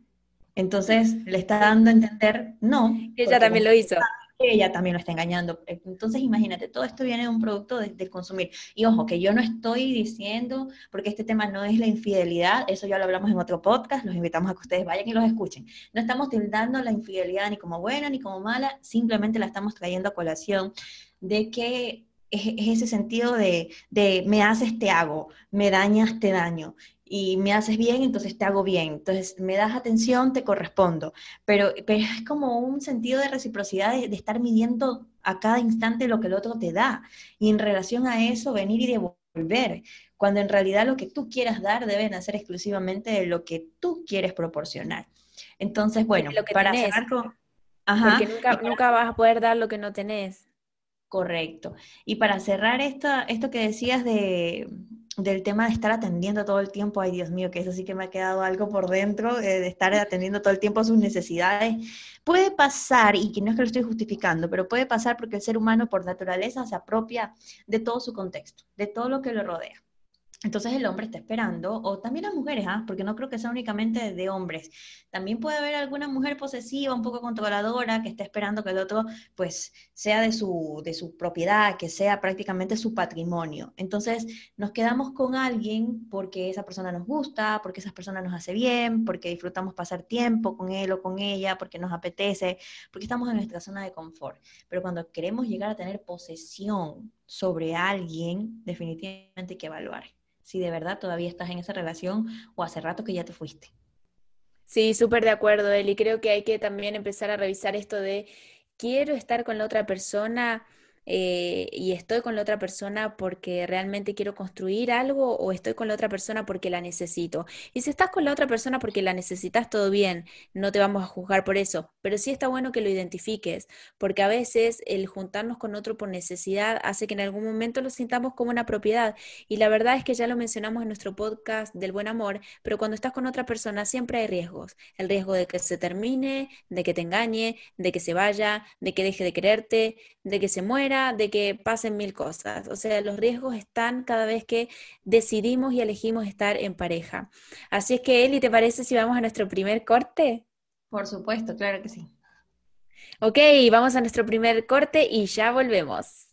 Entonces le está dando a entender, no. Ella también lo hizo. Ella también lo está engañando. Entonces imagínate, todo esto viene de un producto de, consumir. Y ojo, que yo no estoy diciendo, porque este tema no es la infidelidad, eso ya lo hablamos en otro podcast, los invitamos a que ustedes vayan y los escuchen. No estamos tildando la infidelidad ni como buena ni como mala, simplemente la estamos trayendo a colación de que es, ese sentido de, de, me haces, te hago, me dañas, te daño y me haces bien, entonces te hago bien. Entonces me das atención, te correspondo. Pero, pero es como un sentido de reciprocidad de, estar midiendo a cada instante lo que el otro te da. Y en relación a eso, venir y devolver. Cuando en realidad lo que tú quieras dar debe nacer exclusivamente de lo que tú quieres proporcionar. Entonces, bueno, para cerrar con... Porque nunca, nunca vas a poder dar lo que no tenés. Correcto. Y para cerrar esto, esto que decías de, del tema de estar atendiendo todo el tiempo, ay Dios mío, que eso sí que me ha quedado algo por dentro, eh, de estar atendiendo todo el tiempo a sus necesidades, puede pasar, y que no es que lo estoy justificando, pero puede pasar porque el ser humano por naturaleza se apropia de todo su contexto, de todo lo que lo rodea. Entonces el hombre está esperando, o también las mujeres, ¿ah? porque no creo que sea únicamente de hombres. También puede haber alguna mujer posesiva, un poco controladora, que esté esperando que el otro, pues, sea de su, de su propiedad, que sea prácticamente su patrimonio. Entonces nos quedamos con alguien porque esa persona nos gusta, porque esa persona nos hace bien, porque disfrutamos pasar tiempo con él o con ella, porque nos apetece, porque estamos en nuestra zona de confort. Pero cuando queremos llegar a tener posesión sobre alguien, definitivamente hay que evaluar si de verdad todavía estás en esa relación o hace rato que ya te fuiste. Sí, súper de acuerdo, Eli. Creo que hay que también empezar a revisar esto de quiero estar con la otra persona eh, y estoy con la otra persona porque realmente quiero construir algo o estoy con la otra persona porque la necesito. Y si estás con la otra persona porque la necesitas, todo bien, no te vamos a juzgar por eso, pero sí está bueno que lo identifiques, porque a veces el juntarnos con otro por necesidad hace que en algún momento lo sintamos como una propiedad. Y la verdad es que ya lo mencionamos en nuestro podcast del buen amor, pero cuando estás con otra persona siempre hay riesgos. El riesgo de que se termine, de que te engañe, de que se vaya, de que deje de quererte, de que se muera de que pasen mil cosas. O sea, los riesgos están cada vez que decidimos y elegimos estar en pareja. Así es que, Eli, ¿te parece si vamos a nuestro primer corte? Por supuesto, claro que sí. Ok, vamos a nuestro primer corte y ya volvemos.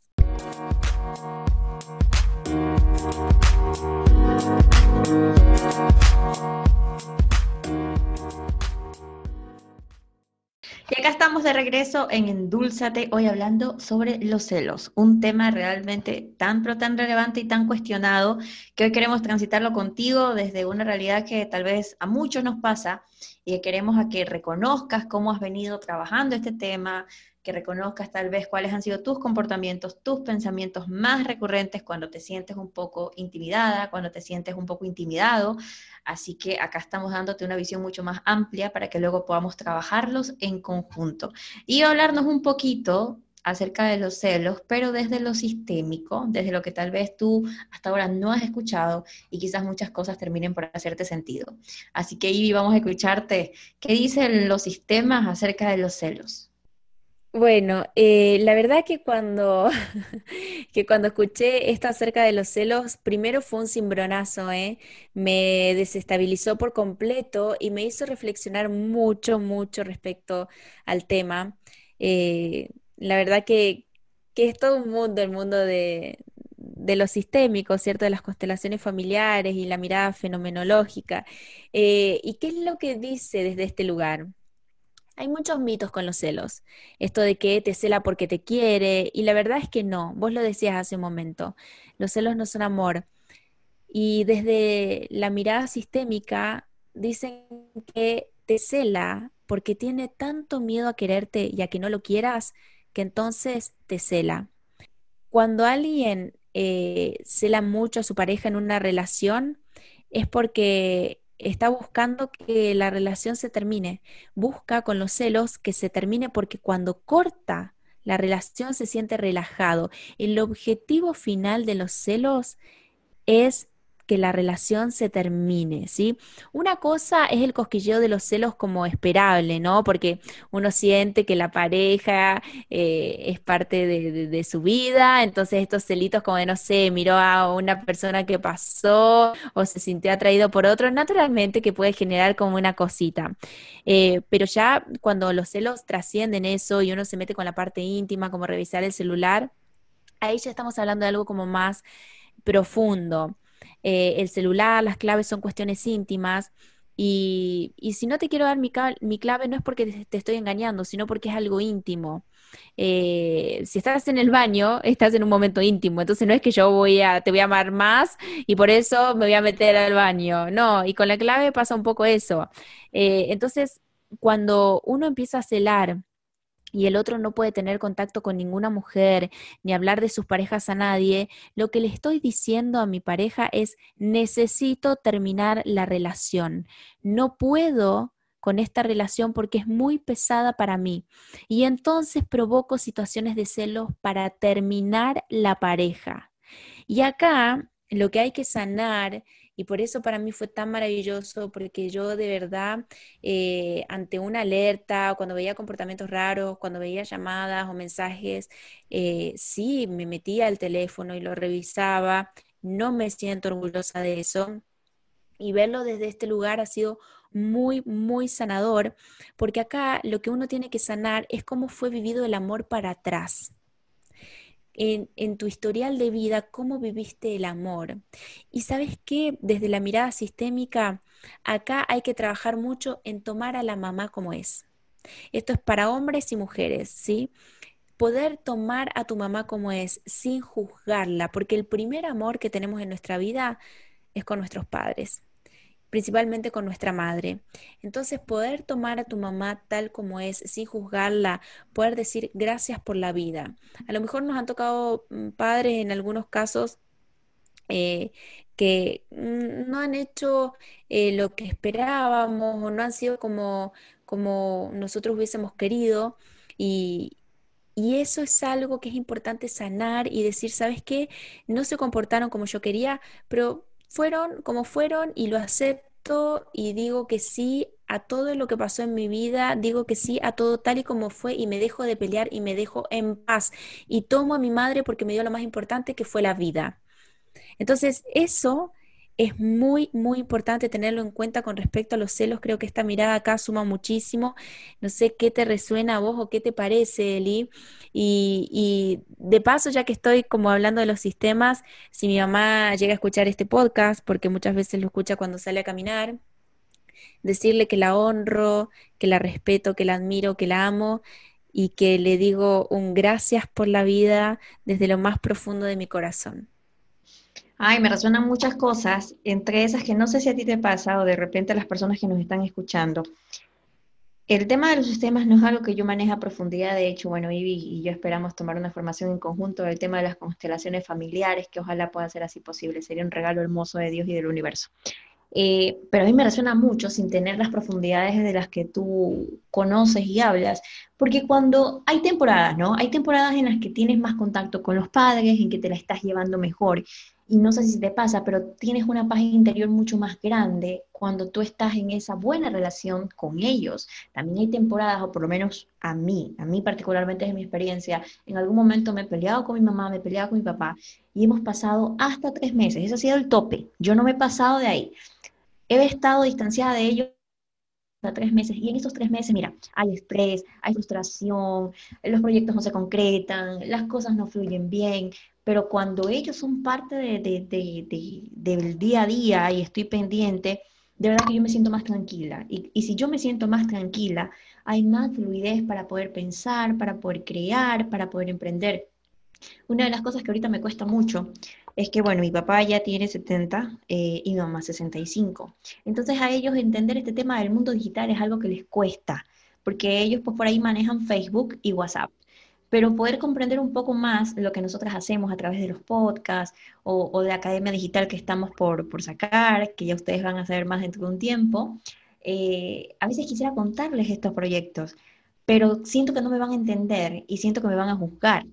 Y acá estamos de regreso en Endulzate, hoy hablando sobre los celos, un tema realmente tan pero tan relevante y tan cuestionado que hoy queremos transitarlo contigo desde una realidad que tal vez a muchos nos pasa y queremos a que reconozcas cómo has venido trabajando este tema, que reconozcas tal vez cuáles han sido tus comportamientos, tus pensamientos más recurrentes cuando te sientes un poco intimidada, cuando te sientes un poco intimidado. Así que acá estamos dándote una visión mucho más amplia para que luego podamos trabajarlos en conjunto. Y hablarnos un poquito acerca de los celos, pero desde lo sistémico, desde lo que tal vez tú hasta ahora no has escuchado y quizás muchas cosas terminen por hacerte sentido. Así que Ivy, vamos a escucharte. ¿Qué dicen los sistemas acerca de los celos? Bueno, eh, la verdad que cuando, que cuando escuché esto acerca de los celos, primero fue un cimbronazo, ¿eh? Me desestabilizó por completo y me hizo reflexionar mucho, mucho respecto al tema. Eh, la verdad que, que es todo un mundo, el mundo de, de lo sistémico, ¿cierto? De las constelaciones familiares y la mirada fenomenológica. ¿Y qué es lo que dice desde este lugar? Hay muchos mitos con los celos. Esto de que te cela porque te quiere, y la verdad es que no. Vos lo decías hace un momento. Los celos no son amor. Y desde la mirada sistémica dicen que te cela porque tiene tanto miedo a quererte y a que no lo quieras, que entonces te cela. Cuando alguien eh, cela mucho a su pareja en una relación, es porque está buscando que la relación se termine, busca con los celos que se termine porque cuando corta la relación se siente relajado. El objetivo final de los celos es que la relación se termine, ¿sí? Una cosa es el cosquilleo de los celos como esperable, ¿no? Porque uno siente que la pareja eh, es parte de, su vida, entonces estos celitos como de, no sé, miró a una persona que pasó o se sintió atraído por otro, naturalmente que puede generar como una cosita. Eh, pero ya cuando los celos trascienden eso y uno se mete con la parte íntima, como revisar el celular, ahí ya estamos hablando de algo como más profundo. Eh, el celular, las claves son cuestiones íntimas. Y, si no te quiero dar mi, clave, no es porque te, estoy engañando, sino porque es algo íntimo. Eh, si estás en el baño, estás en un momento íntimo, entonces no es que yo voy a, te voy a amar más y por eso me voy a meter al baño, no, y con la clave pasa un poco eso. Eh, entonces, cuando uno empieza a celar y el otro no puede tener contacto con ninguna mujer ni hablar de sus parejas a nadie, lo que le estoy diciendo a mi pareja es necesito terminar la relación. No puedo con esta relación porque es muy pesada para mí. Y entonces provoco situaciones de celos para terminar la pareja. Y acá lo que hay que sanar y por eso para mí fue tan maravilloso, porque yo de verdad, eh, ante una alerta, cuando veía comportamientos raros, cuando veía llamadas o mensajes, eh, sí, me metía al teléfono y lo revisaba no me siento orgullosa de eso. Y verlo desde este lugar ha sido muy, muy sanador, porque acá lo que uno tiene que sanar es cómo fue vivido el amor para atrás. En, tu historial de vida, cómo viviste el amor. Y sabes que desde la mirada sistémica, acá hay que trabajar mucho en tomar a la mamá como es. Esto es para hombres y mujeres, ¿sí? Poder tomar a tu mamá como es, sin juzgarla, porque el primer amor que tenemos en nuestra vida es con nuestros padres principalmente con nuestra madre. Entonces, poder tomar a tu mamá tal como es, sin juzgarla, poder decir gracias por la vida. A lo mejor nos han tocado mm, padres en algunos casos eh, que mm, no han hecho eh, lo que esperábamos o no han sido como, como nosotros hubiésemos querido. Y, y eso es algo que es importante sanar y decir, ¿sabes qué? No se comportaron como yo quería, pero fueron como fueron y lo acepto y digo que sí a todo lo que pasó en mi vida, digo que sí a todo tal y como fue y me dejo de pelear y me dejo en paz y tomo a mi madre porque me dio lo más importante que fue la vida. Entonces, eso es muy, muy importante tenerlo en cuenta con respecto a los celos. Creo que esta mirada acá suma muchísimo. No sé qué te resuena a vos o qué te parece, Eli. Y, y de paso, ya que estoy como hablando de los sistemas, si mi mamá llega a escuchar este podcast, porque muchas veces lo escucha cuando sale a caminar, decirle que la honro, que la respeto, que la admiro, que la amo y que le digo un gracias por la vida desde lo más profundo de mi corazón. Ay, me resuenan muchas cosas, entre esas que no sé si a ti te pasa o de repente a las personas que nos están escuchando. El tema de los sistemas no es algo que yo maneje a profundidad, de hecho, bueno, Ivy y yo esperamos tomar una formación en conjunto del tema de las constelaciones familiares, que ojalá pueda ser así posible, sería un regalo hermoso de Dios y del universo. Eh, pero a mí me resuena mucho sin tener las profundidades de las que tú conoces y hablas, porque cuando hay temporadas, ¿no? Hay temporadas en las que tienes más contacto con los padres, en que te la estás llevando mejor, y no sé si te pasa, pero tienes una paz interior mucho más grande cuando tú estás en esa buena relación con ellos. También hay temporadas, o por lo menos a mí, a mí particularmente es mi experiencia, en algún momento me he peleado con mi mamá, me he peleado con mi papá y hemos pasado hasta tres meses. Ese ha sido el tope. Yo no me he pasado de ahí. He estado distanciada de ellos hasta tres meses y en esos tres meses, mira, hay estrés, hay frustración, los proyectos no se concretan, las cosas no fluyen bien, pero cuando ellos son parte del día a día y estoy pendiente, de verdad que yo me siento más tranquila. Y, y, si yo me siento más tranquila, hay más fluidez para poder pensar, para poder crear, para poder emprender. Una de las cosas que ahorita me cuesta mucho es que, bueno, mi papá ya tiene 70 eh, y mi mamá 65. Entonces a ellos entender este tema del mundo digital es algo que les cuesta, porque ellos pues, por ahí manejan Facebook y WhatsApp pero poder comprender un poco más lo que nosotras hacemos a través de los podcasts o, de la Academia Digital que estamos por, por, sacar, que ya ustedes van a saber más dentro de un tiempo, eh, a veces quisiera contarles estos proyectos, pero siento que no me van a entender y siento que me van a juzgar.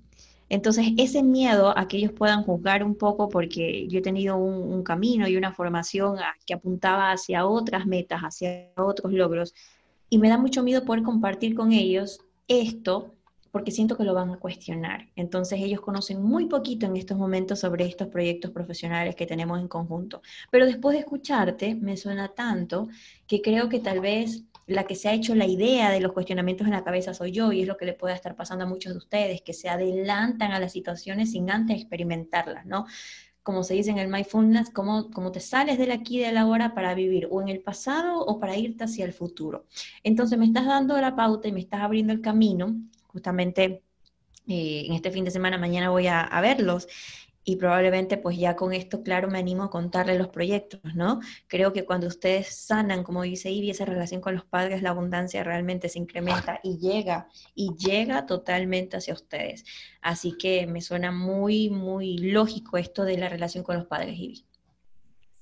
Entonces, ese miedo a que ellos puedan juzgar un poco, porque yo he tenido un, un camino y una formación que apuntaba hacia otras metas, hacia otros logros, y me da mucho miedo poder compartir con ellos esto porque siento que lo van a cuestionar. Entonces ellos conocen muy poquito en estos momentos sobre estos proyectos profesionales que tenemos en conjunto. Pero después de escucharte, me suena tanto que creo que tal vez la que se ha hecho la idea de los cuestionamientos en la cabeza soy yo y es lo que le puede estar pasando a muchos de ustedes, que se adelantan a las situaciones sin antes experimentarlas, ¿no? Como se dice en el mindfulness, cómo, cómo te sales del aquí y de la ahora para vivir o en el pasado o para irte hacia el futuro. Entonces me estás dando la pauta y me estás abriendo el camino justamente eh, en este fin de semana, mañana voy a, verlos y probablemente pues ya con esto, claro, me animo a contarles los proyectos, ¿no? Creo que cuando ustedes sanan, como dice Ivy, esa relación con los padres, la abundancia realmente se incrementa y llega, y llega totalmente hacia ustedes. Así que me suena muy, muy lógico esto de la relación con los padres, Ivy.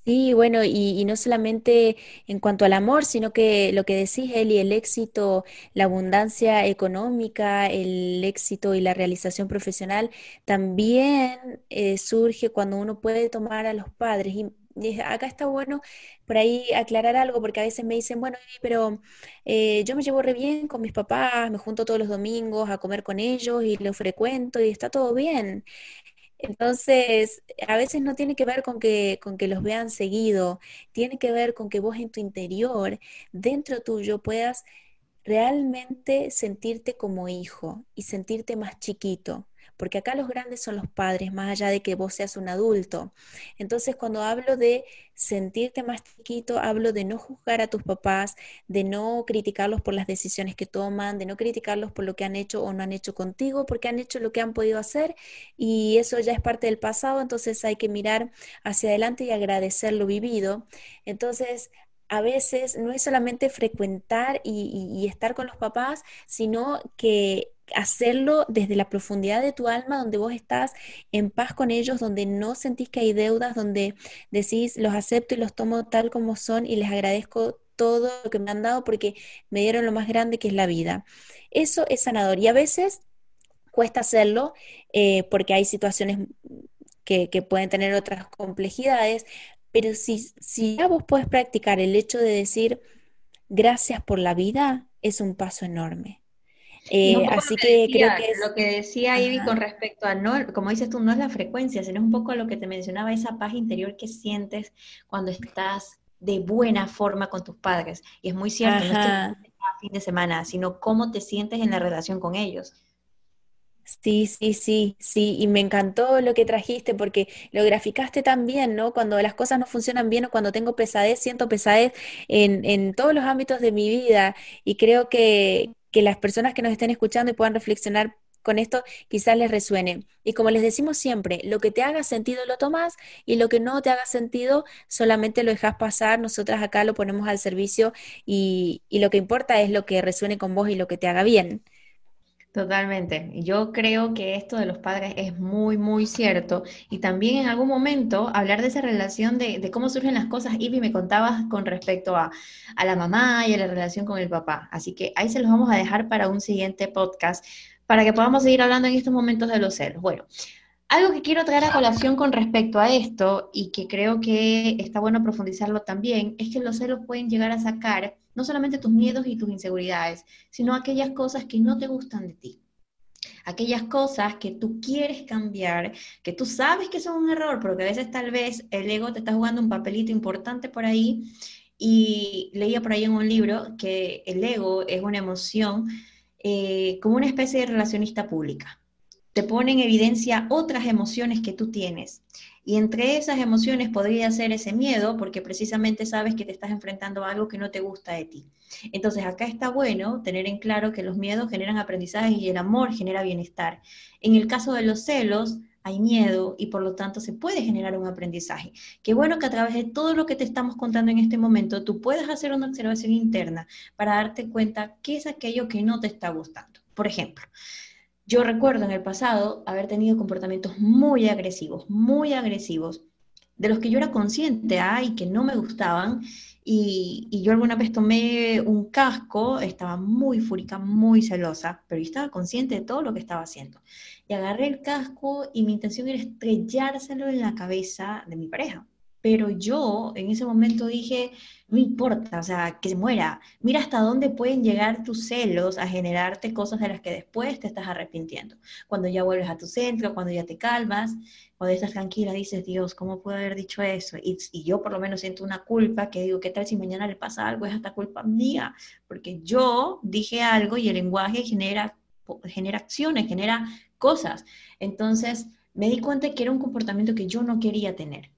Sí, bueno, y, no solamente en cuanto al amor, sino que lo que decís, Eli, el éxito, la abundancia económica, el éxito y la realización profesional también eh, surge cuando uno puede tomar a los padres. Y, acá está bueno por ahí aclarar algo, porque a veces me dicen, bueno, pero eh, yo me llevo re bien con mis papás, me junto todos los domingos a comer con ellos y los frecuento y está todo bien. Entonces, a veces no tiene que ver con que, con que los vean seguido, tiene que ver con que vos en tu interior, dentro tuyo, puedas realmente sentirte como hijo y sentirte más chiquito porque acá los grandes son los padres, más allá de que vos seas un adulto. Entonces, cuando hablo de sentirte más chiquito, hablo de no juzgar a tus papás, de no criticarlos por las decisiones que toman, de no criticarlos por lo que han hecho o no han hecho contigo, porque han hecho lo que han podido hacer y eso ya es parte del pasado, entonces hay que mirar hacia adelante y agradecer lo vivido. Entonces, a veces no es solamente frecuentar y, estar con los papás, sino que hacerlo desde la profundidad de tu alma, donde vos estás en paz con ellos, donde no sentís que hay deudas, donde decís, los acepto y los tomo tal como son y les agradezco todo lo que me han dado porque me dieron lo más grande que es la vida. Eso es sanador y a veces cuesta hacerlo eh, porque hay situaciones que, pueden tener otras complejidades, pero si, si ya vos podés practicar el hecho de decir gracias por la vida, es un paso enorme. Eh, así que, creo que es... Lo que decía Ivy con respecto a, no, como dices tú, no es la frecuencia, sino un poco lo que te mencionaba, esa paz interior que sientes cuando estás de buena forma con tus padres. Y es muy cierto, no es que a fin de semana, sino cómo te sientes en la relación con ellos. Sí, sí, sí, sí, y me encantó lo que trajiste porque lo graficaste también, ¿no? Cuando las cosas no funcionan bien o cuando tengo pesadez, siento pesadez en, en todos los ámbitos de mi vida y creo que, que las personas que nos estén escuchando y puedan reflexionar con esto quizás les resuene. Y como les decimos siempre, lo que te haga sentido lo tomas y lo que no te haga sentido solamente lo dejas pasar. Nosotras acá lo ponemos al servicio y, y lo que importa es lo que resuene con vos y lo que te haga bien. Totalmente. Yo creo que esto de los padres es muy, muy cierto. Y también en algún momento hablar de esa relación de, cómo surgen las cosas. Ivy, me contabas con respecto a, a, la mamá y a la relación con el papá. Así que ahí se los vamos a dejar para un siguiente podcast para que podamos seguir hablando en estos momentos de los celos. Bueno, algo que quiero traer a colación con respecto a esto y que creo que está bueno profundizarlo también es que los celos pueden llegar a sacar no solamente tus miedos y tus inseguridades, sino aquellas cosas que no te gustan de ti. Aquellas cosas que tú quieres cambiar, que tú sabes que son un error, pero que a veces tal vez el ego te está jugando un papelito importante por ahí. Y leía por ahí en un libro que el ego es una emoción eh, como una especie de relacionista pública te pone en evidencia otras emociones que tú tienes. Y entre esas emociones podría ser ese miedo, porque precisamente sabes que te estás enfrentando a algo que no te gusta de ti. Entonces acá está bueno tener en claro que los miedos generan aprendizaje y el amor genera bienestar. En el caso de los celos, hay miedo y por lo tanto se puede generar un aprendizaje. Qué bueno que a través de todo lo que te estamos contando en este momento, tú puedas hacer una observación interna para darte cuenta qué es aquello que no te está gustando. Por ejemplo, yo recuerdo en el pasado haber tenido comportamientos muy agresivos, muy agresivos, de los que yo era consciente ¿ah? y que no me gustaban. Y, y, yo alguna vez tomé un casco, estaba muy fúrica, muy celosa, pero yo estaba consciente de todo lo que estaba haciendo. Y agarré el casco y mi intención era estrellárselo en la cabeza de mi pareja. Pero yo en ese momento dije, no importa, o sea, que se muera. Mira hasta dónde pueden llegar tus celos a generarte cosas de las que después te estás arrepintiendo. Cuando ya vuelves a tu centro, cuando ya te calmas, cuando estás tranquila, dices, Dios, ¿cómo puedo haber dicho eso? Y, y yo por lo menos siento una culpa que digo, ¿qué tal si mañana le pasa algo? Es hasta culpa mía, porque yo dije algo y el lenguaje genera, genera acciones, genera cosas. Entonces me di cuenta que era un comportamiento que yo no quería tener.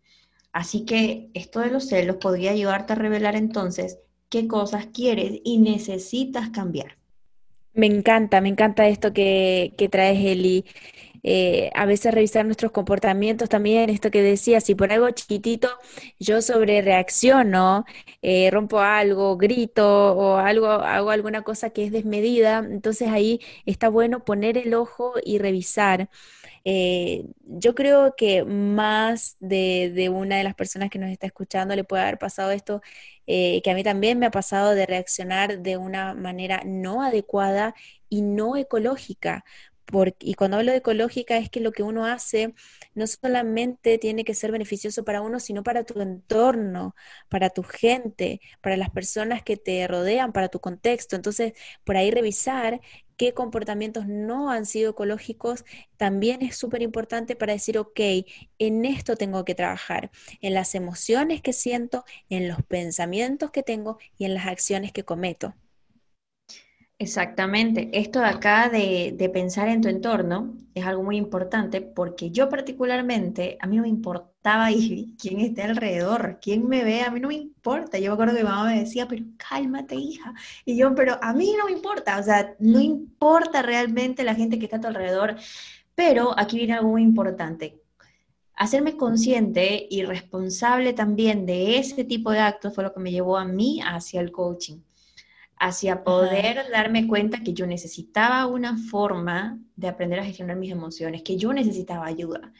Así que esto de los celos podría ayudarte a revelar entonces qué cosas quieres y necesitas cambiar. Me encanta, me encanta esto que, que traes, Eli. Eh, a veces revisar nuestros comportamientos también, esto que decía, si por algo chiquitito yo sobre reacciono, eh, rompo algo, grito o algo, hago alguna cosa que es desmedida, entonces ahí está bueno poner el ojo y revisar. Eh, yo creo que más de, una de las personas que nos está escuchando le puede haber pasado esto, eh, que a mí también me ha pasado de reaccionar de una manera no adecuada y no ecológica. y cuando hablo de ecológica es que lo que uno hace no solamente tiene que ser beneficioso para uno, sino para tu entorno, para tu gente, para las personas que te rodean, para tu contexto. Entonces, por ahí revisar qué comportamientos no han sido ecológicos, también es súper importante para decir, ok, en esto tengo que trabajar, en las emociones que siento, en los pensamientos que tengo y en las acciones que cometo. Exactamente. Esto de acá de, de, pensar en tu entorno es algo muy importante porque yo particularmente, a mí no me importaba quién esté alrededor, quién me ve, a mí no me importa. Yo me acuerdo que mi mamá me decía, pero cálmate, hija. Y yo, pero a mí no me importa, o sea, no importa realmente la gente que está a tu alrededor. Pero aquí viene algo muy importante. Hacerme consciente y responsable también de ese tipo de actos fue lo que me llevó a mí hacia el coaching hacia poder darme cuenta que yo necesitaba una forma de aprender a gestionar mis emociones, que yo necesitaba ayuda,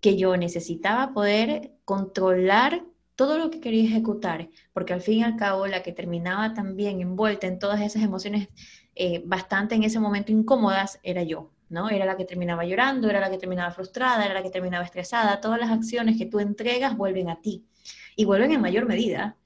que yo necesitaba poder controlar todo lo que quería ejecutar, porque al fin y al cabo la que terminaba también envuelta en todas esas emociones eh, bastante en ese momento incómodas era yo, ¿no? Era la que terminaba llorando, era la que terminaba frustrada, era la que terminaba estresada, todas las acciones que tú entregas vuelven a ti y vuelven en mayor medida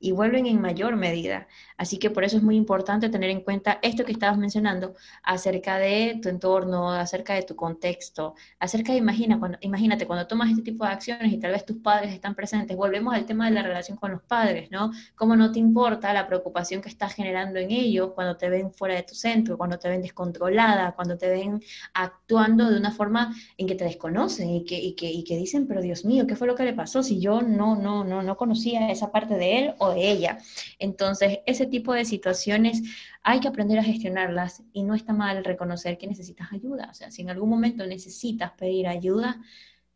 y vuelven en mayor medida. Así que por eso es muy importante tener en cuenta esto que estabas mencionando acerca de tu entorno, acerca de tu contexto, acerca de, imagina, cuando, imagínate, cuando tomas este tipo de acciones y tal vez tus padres están presentes, volvemos al tema de la relación con los padres, ¿no? ¿Cómo no te importa la preocupación que estás generando en ellos cuando te ven fuera de tu centro, cuando te ven descontrolada, cuando te ven actuando de una forma en que te desconocen y que, y que, y que dicen, pero Dios mío, ¿qué fue lo que le pasó si yo no, no, no, no conocía esa parte de él o de ella? Entonces, ese tipo de situaciones hay que aprender a gestionarlas y no está mal reconocer que necesitas ayuda. O sea, si en algún momento necesitas pedir ayuda,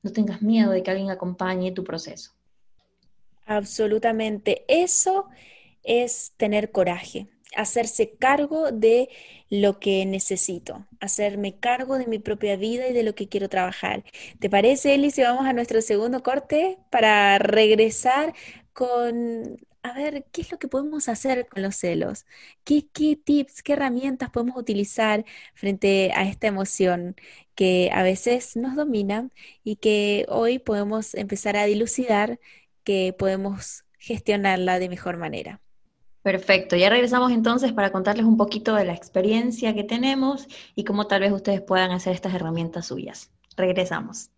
no tengas miedo de que alguien acompañe tu proceso. Absolutamente. Eso es tener coraje, hacerse cargo de lo que necesito, hacerme cargo de mi propia vida y de lo que quiero trabajar. ¿Te parece, Eli, si vamos a nuestro segundo corte para regresar con a ver, ¿qué es lo que podemos hacer con los celos? ¿Qué, qué tips, qué herramientas podemos utilizar frente a esta emoción que a veces nos domina y que hoy podemos empezar a dilucidar que podemos gestionarla de mejor manera? Perfecto, ya regresamos entonces para contarles un poquito de la experiencia que tenemos y cómo tal vez ustedes puedan hacer estas herramientas suyas. Regresamos.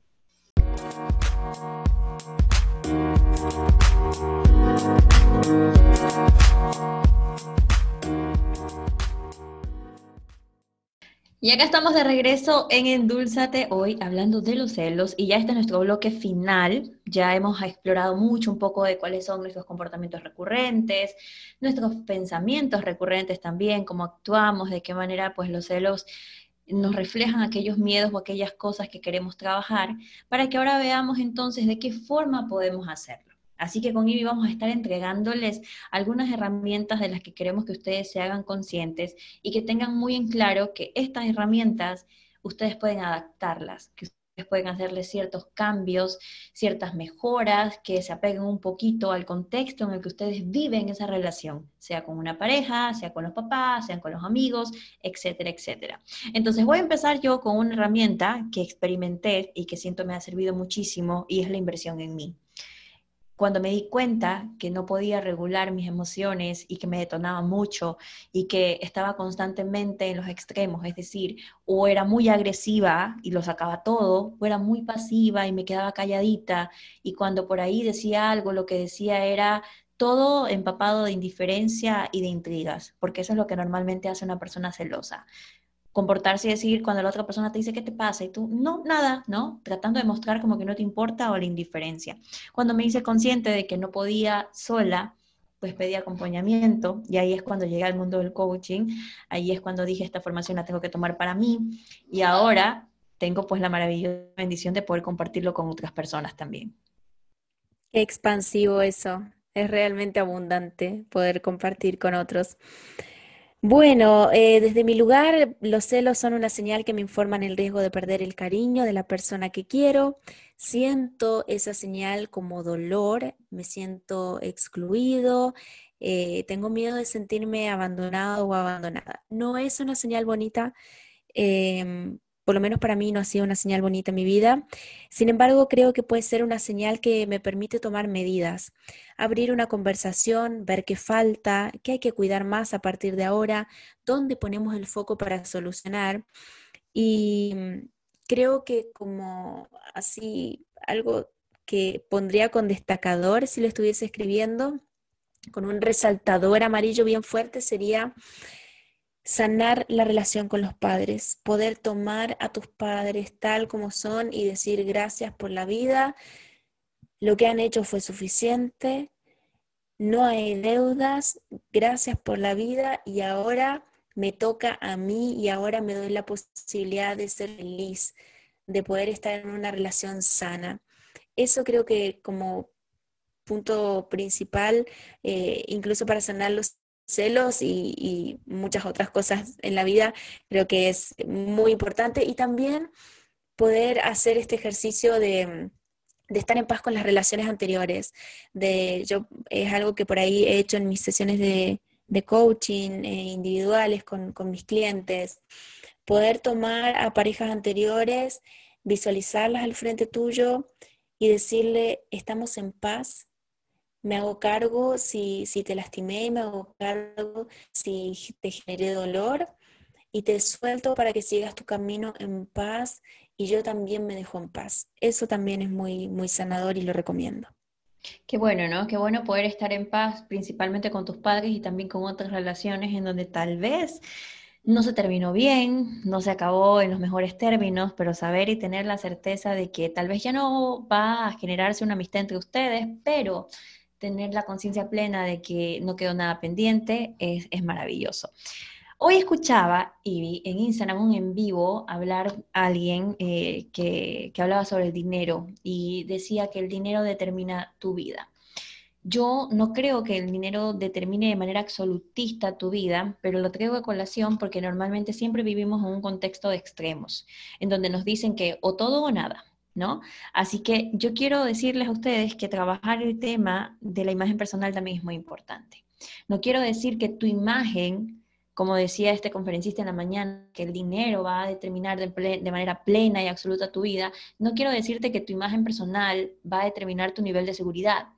Y acá estamos de regreso en Endulzate, hoy hablando de los celos, y ya este es nuestro bloque final. Ya hemos explorado mucho un poco de cuáles son nuestros comportamientos recurrentes, nuestros pensamientos recurrentes también, cómo actuamos, de qué manera pues los celos nos reflejan aquellos miedos o aquellas cosas que queremos trabajar, para que ahora veamos entonces de qué forma podemos hacerlo. Así que con IBI vamos a estar entregándoles algunas herramientas de las que queremos que ustedes se hagan conscientes y que tengan muy en claro que estas herramientas ustedes pueden adaptarlas, que ustedes pueden hacerles ciertos cambios, ciertas mejoras, que se apeguen un poquito al contexto en el que ustedes viven esa relación, sea con una pareja, sea con los papás, sean con los amigos, etcétera, etcétera. Entonces voy a empezar yo con una herramienta que experimenté y que siento me ha servido muchísimo y es la inversión en mí cuando me di cuenta que no podía regular mis emociones y que me detonaba mucho y que estaba constantemente en los extremos, es decir, o era muy agresiva y lo sacaba todo, o era muy pasiva y me quedaba calladita y cuando por ahí decía algo, lo que decía era todo empapado de indiferencia y de intrigas, porque eso es lo que normalmente hace una persona celosa comportarse y decir cuando la otra persona te dice qué te pasa y tú, no, nada, ¿no? Tratando de mostrar como que no te importa o la indiferencia. Cuando me hice consciente de que no podía sola, pues pedí acompañamiento y ahí es cuando llegué al mundo del coaching, ahí es cuando dije esta formación la tengo que tomar para mí y ahora tengo pues la maravillosa bendición de poder compartirlo con otras personas también. Qué expansivo eso, es realmente abundante poder compartir con otros. Bueno, eh, desde mi lugar, los celos son una señal que me informan el riesgo de perder el cariño de la persona que quiero. Siento esa señal como dolor, me siento excluido, eh, tengo miedo de sentirme abandonado o abandonada. No es una señal bonita, em, por lo menos para mí no ha sido una señal bonita en mi vida. Sin embargo, creo que puede ser una señal que me permite tomar medidas, abrir una conversación, ver qué falta, qué hay que cuidar más a partir de ahora, dónde ponemos el foco para solucionar. Y mm, creo que como así algo que pondría con destacador si lo estuviese escribiendo, con un resaltador amarillo bien fuerte, sería sanar la relación con los padres, poder tomar a tus padres tal como son y decir gracias por la vida, lo que han hecho fue suficiente, no hay deudas, gracias por la vida. Y ahora me toca a mí y ahora me doy la posibilidad de ser feliz, de poder estar en una relación sana. Eso creo que como punto principal, eh, incluso para sanar los celos y, muchas otras cosas en la vida, creo que es muy importante. Y también poder hacer este ejercicio de, estar en paz con las relaciones anteriores. De, yo, es algo que por ahí he hecho en mis sesiones de, coaching eh, individuales con, con mis clientes. Poder tomar a parejas anteriores, visualizarlas al frente tuyo y decirle, estamos en paz, me hago cargo si, si te lastimé, me hago cargo si te generé dolor y te suelto para que sigas tu camino en paz y yo también me dejo en paz. Eso también es muy, muy sanador y lo recomiendo. Qué bueno, ¿no? Qué bueno poder estar en paz, principalmente con tus padres y también con otras relaciones en donde tal vez no se terminó bien, no se acabó en los mejores términos, pero saber y tener la certeza de que tal vez ya no va a generarse una amistad entre ustedes, pero tener la conciencia plena de que no quedó nada pendiente es, maravilloso. Hoy escuchaba y vi en Instagram un en vivo hablar a alguien eh, que, que hablaba sobre el dinero y decía que el dinero determina tu vida. Yo no creo que el dinero determine de manera absolutista tu vida, pero lo traigo a colación porque normalmente siempre vivimos en un contexto de extremos, en donde nos dicen que o todo o nada. ¿No? Así que yo quiero decirles a ustedes que trabajar el tema de la imagen personal también es muy importante. No quiero decir que tu imagen, como decía este conferencista en la mañana, que el dinero va a determinar de, de manera plena y absoluta tu vida, no quiero decirte que tu imagen personal va a determinar tu nivel de seguridad,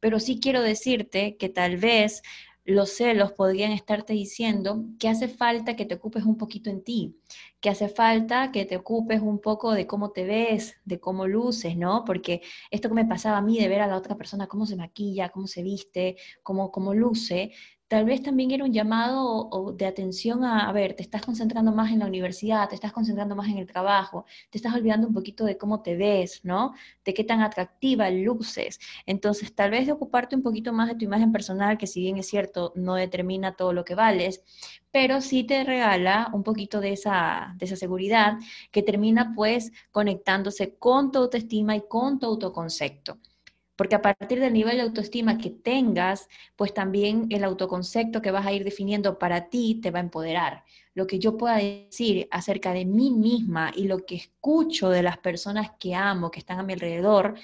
pero sí quiero decirte que tal vez los celos podrían estarte diciendo que hace falta que te ocupes un poquito en ti, que hace falta que te ocupes un poco de cómo te ves, de cómo luces, ¿no? Porque esto que me pasaba a mí de ver a la otra persona cómo se maquilla, cómo se viste, cómo, cómo luce, tal vez también era un llamado de atención a, a ver, te estás concentrando más en la universidad, te estás concentrando más en el trabajo, te estás olvidando un poquito de cómo te ves, ¿no? De qué tan atractiva luces. Entonces, tal vez de ocuparte un poquito más de tu imagen personal, que si bien es cierto, no determina todo lo que vales, pero sí te regala un poquito de esa, de esa seguridad que termina pues conectándose con tu autoestima y con tu autoconcepto porque a partir del nivel de autoestima que tengas, pues también el autoconcepto que vas a ir definiendo para ti te va a empoderar. Lo que yo pueda decir acerca de mí misma y lo que escucho de las personas que amo, que están a mi alrededor,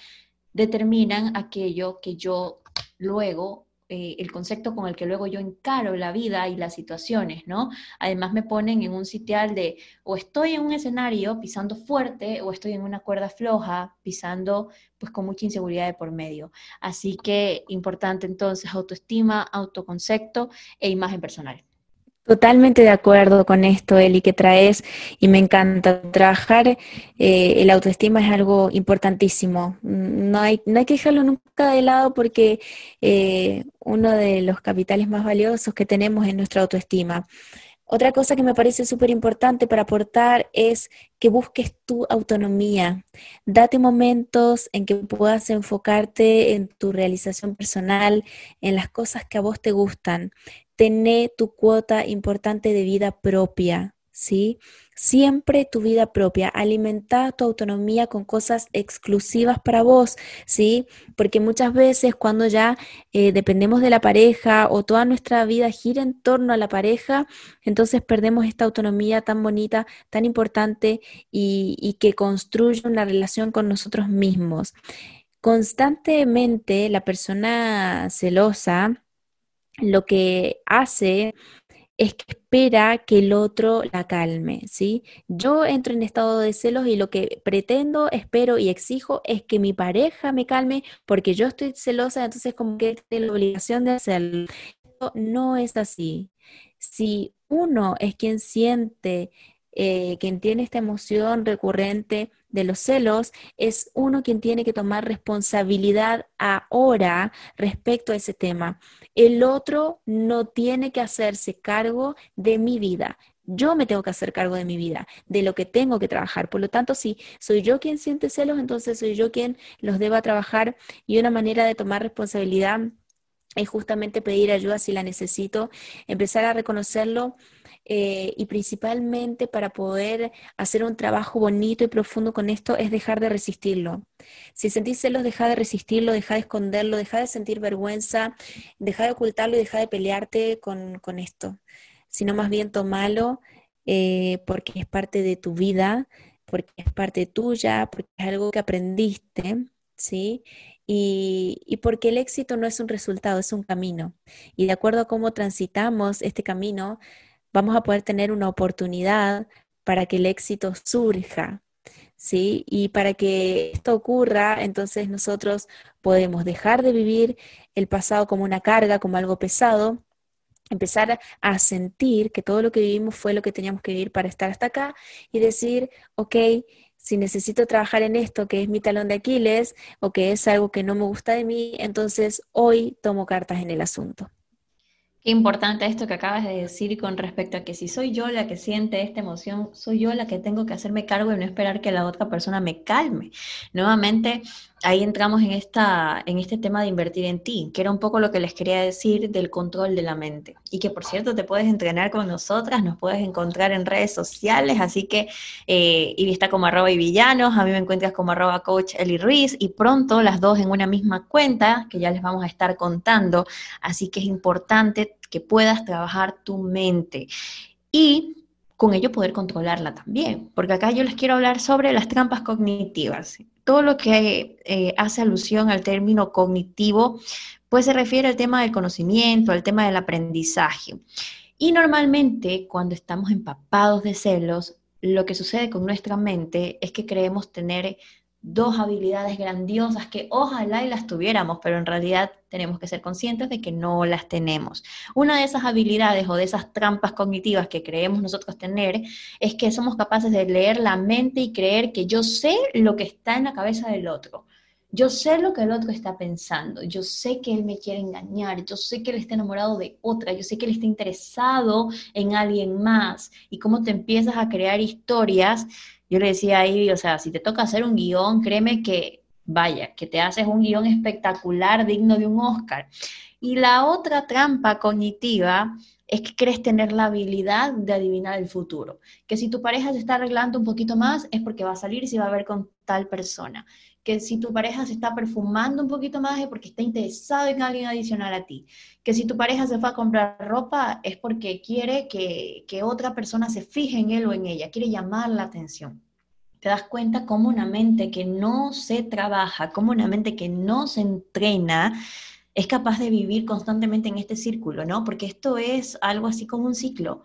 determinan aquello que yo luego eh, el concepto con el que luego yo encaro la vida y las situaciones, ¿no? Además me ponen en un sitial de o estoy en un escenario pisando fuerte o estoy en una cuerda floja pisando pues con mucha inseguridad de por medio. Así que importante entonces autoestima, autoconcepto e imagen personal. Totalmente de acuerdo con esto, Eli, que traes y me encanta. Trabajar eh, el autoestima es algo importantísimo. No hay, no hay que dejarlo nunca de lado porque eh, uno de los capitales más valiosos que tenemos es nuestra autoestima. Otra cosa que me parece súper importante para aportar es que busques tu autonomía. Date momentos en que puedas enfocarte en tu realización personal, en las cosas que a vos te gustan tener tu cuota importante de vida propia, ¿sí? Siempre tu vida propia, alimentar tu autonomía con cosas exclusivas para vos, ¿sí? Porque muchas veces cuando ya eh, dependemos de la pareja o toda nuestra vida gira en torno a la pareja, entonces perdemos esta autonomía tan bonita, tan importante y, y que construye una relación con nosotros mismos. Constantemente la persona celosa, lo que hace es que espera que el otro la calme, ¿sí? Yo entro en estado de celos y lo que pretendo, espero y exijo es que mi pareja me calme porque yo estoy celosa, entonces como que tiene la obligación de hacerlo. No es así. Si uno es quien siente, eh, quien tiene esta emoción recurrente de los celos, es uno quien tiene que tomar responsabilidad ahora respecto a ese tema. El otro no tiene que hacerse cargo de mi vida. Yo me tengo que hacer cargo de mi vida, de lo que tengo que trabajar. Por lo tanto, si soy yo quien siente celos, entonces soy yo quien los deba trabajar y una manera de tomar responsabilidad es justamente pedir ayuda si la necesito, empezar a reconocerlo eh, y principalmente para poder hacer un trabajo bonito y profundo con esto es dejar de resistirlo. Si sentís celos, deja de resistirlo, deja de esconderlo, deja de sentir vergüenza, deja de ocultarlo y deja de pelearte con, esto, sino más bien tomalo eh, porque es parte de tu vida, porque es parte tuya, porque es algo que aprendiste, ¿sí? Y, porque el éxito no es un resultado, es un camino. Y de acuerdo a cómo transitamos este camino, vamos a poder tener una oportunidad para que el éxito surja. ¿Sí? Y para que esto ocurra, entonces nosotros podemos dejar de vivir el pasado como una carga, como algo pesado, empezar a sentir que todo lo que vivimos fue lo que teníamos que vivir para estar hasta acá y decir, ok, si necesito trabajar en esto que es mi talón de Aquiles o que es algo que no me gusta de mí, entonces hoy tomo cartas en el asunto. Qué importante esto que acabas de decir con respecto a que si soy yo la que siente esta emoción, soy yo la que tengo que hacerme cargo y no esperar que la otra persona me calme. Nuevamente, ahí entramos en, esta, en este tema de invertir en ti, que era un poco lo que les quería decir del control de la mente. Y que por cierto te puedes entrenar con nosotras, nos puedes encontrar en redes sociales, así que eh, está como arroba y villanos, a mí me encuentras como arroba coach Eli Ruiz y pronto las dos en una misma cuenta que ya les vamos a estar contando. Así que es importante que puedas trabajar tu mente. Y con ello poder controlarla también, porque acá yo les quiero hablar sobre las trampas cognitivas todo lo que eh, hace alusión al término cognitivo, pues se refiere al tema del conocimiento, al tema del aprendizaje. Y normalmente cuando estamos empapados de celos, lo que sucede con nuestra mente es que creemos tener dos habilidades grandiosas que ojalá y las tuviéramos, pero en realidad tenemos que ser conscientes de que no las tenemos. Una de esas habilidades o de esas trampas cognitivas que creemos nosotros tener es que somos capaces de leer la mente y creer que yo sé lo que está en la cabeza del otro. Yo sé lo que el otro está pensando, yo sé que él me quiere engañar, yo sé que él está enamorado de otra, yo sé que él está interesado en alguien más y cómo te empiezas a crear historias yo le decía ahí, o sea, si te toca hacer un guion, créeme que, vaya, que te haces un guion espectacular, digno de un Oscar. Y la otra trampa cognitiva es que crees tener la habilidad de adivinar el futuro. Que si tu pareja se está arreglando un poquito más es porque va a salir y se va a ver con tal persona. Que si tu pareja se está perfumando un poquito más es porque está interesado en alguien adicional a ti. Que si tu pareja se fue a comprar ropa es porque quiere que, que otra persona se fije en él o en ella, quiere llamar la atención te das cuenta cómo una mente que no se trabaja, como una mente que no se entrena, es capaz de vivir constantemente en este círculo, ¿no? Porque esto es algo así como un ciclo.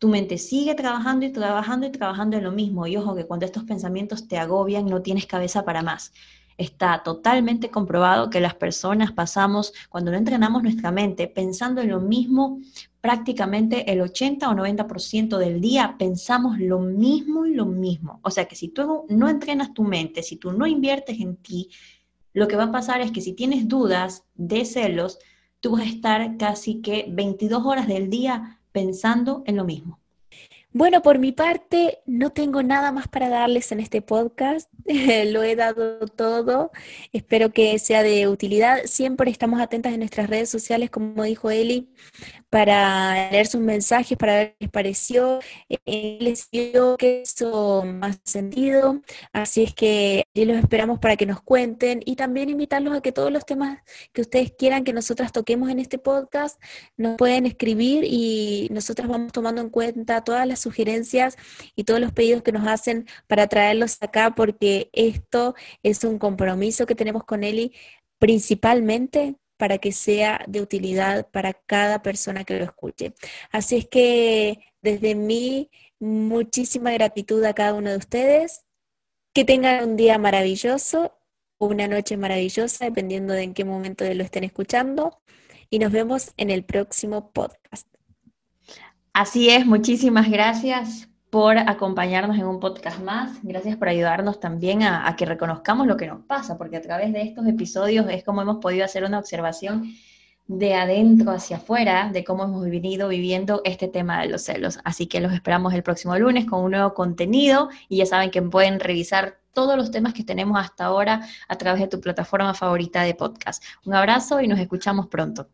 Tu mente sigue trabajando y trabajando y trabajando en lo mismo. Y ojo que cuando estos pensamientos te agobian, no tienes cabeza para más. Está totalmente comprobado que las personas pasamos, cuando no entrenamos nuestra mente, pensando en lo mismo prácticamente el 80 o 90% del día pensamos lo mismo y lo mismo. O sea que si tú no entrenas tu mente, si tú no inviertes en ti, lo que va a pasar es que si tienes dudas de celos, tú vas a estar casi que 22 horas del día pensando en lo mismo. Bueno, por mi parte, no tengo nada más para darles en este podcast. Lo he dado todo. Espero que sea de utilidad. Siempre estamos atentas en nuestras redes sociales, como dijo Eli, para leer sus mensajes, para ver qué les pareció, eh, les dio que hizo más sentido. Así es que los esperamos para que nos cuenten y también invitarlos a que todos los temas que ustedes quieran que nosotras toquemos en este podcast nos pueden escribir y nosotras vamos tomando en cuenta todas las sugerencias y todos los pedidos que nos hacen para traerlos acá porque esto es un compromiso que tenemos con Eli principalmente para que sea de utilidad para cada persona que lo escuche. Así es que desde mí, muchísima gratitud a cada uno de ustedes. Que tengan un día maravilloso, una noche maravillosa, dependiendo de en qué momento lo estén escuchando. Y nos vemos en el próximo podcast. Así es, muchísimas gracias por acompañarnos en un podcast más. Gracias por ayudarnos también a, que reconozcamos lo que nos pasa, porque a través de estos episodios es como hemos podido hacer una observación de adentro hacia afuera de cómo hemos venido viviendo este tema de los celos. Así que los esperamos el próximo lunes con un nuevo contenido y ya saben que pueden revisar todos los temas que tenemos hasta ahora a través de tu plataforma favorita de podcast. Un abrazo y nos escuchamos pronto.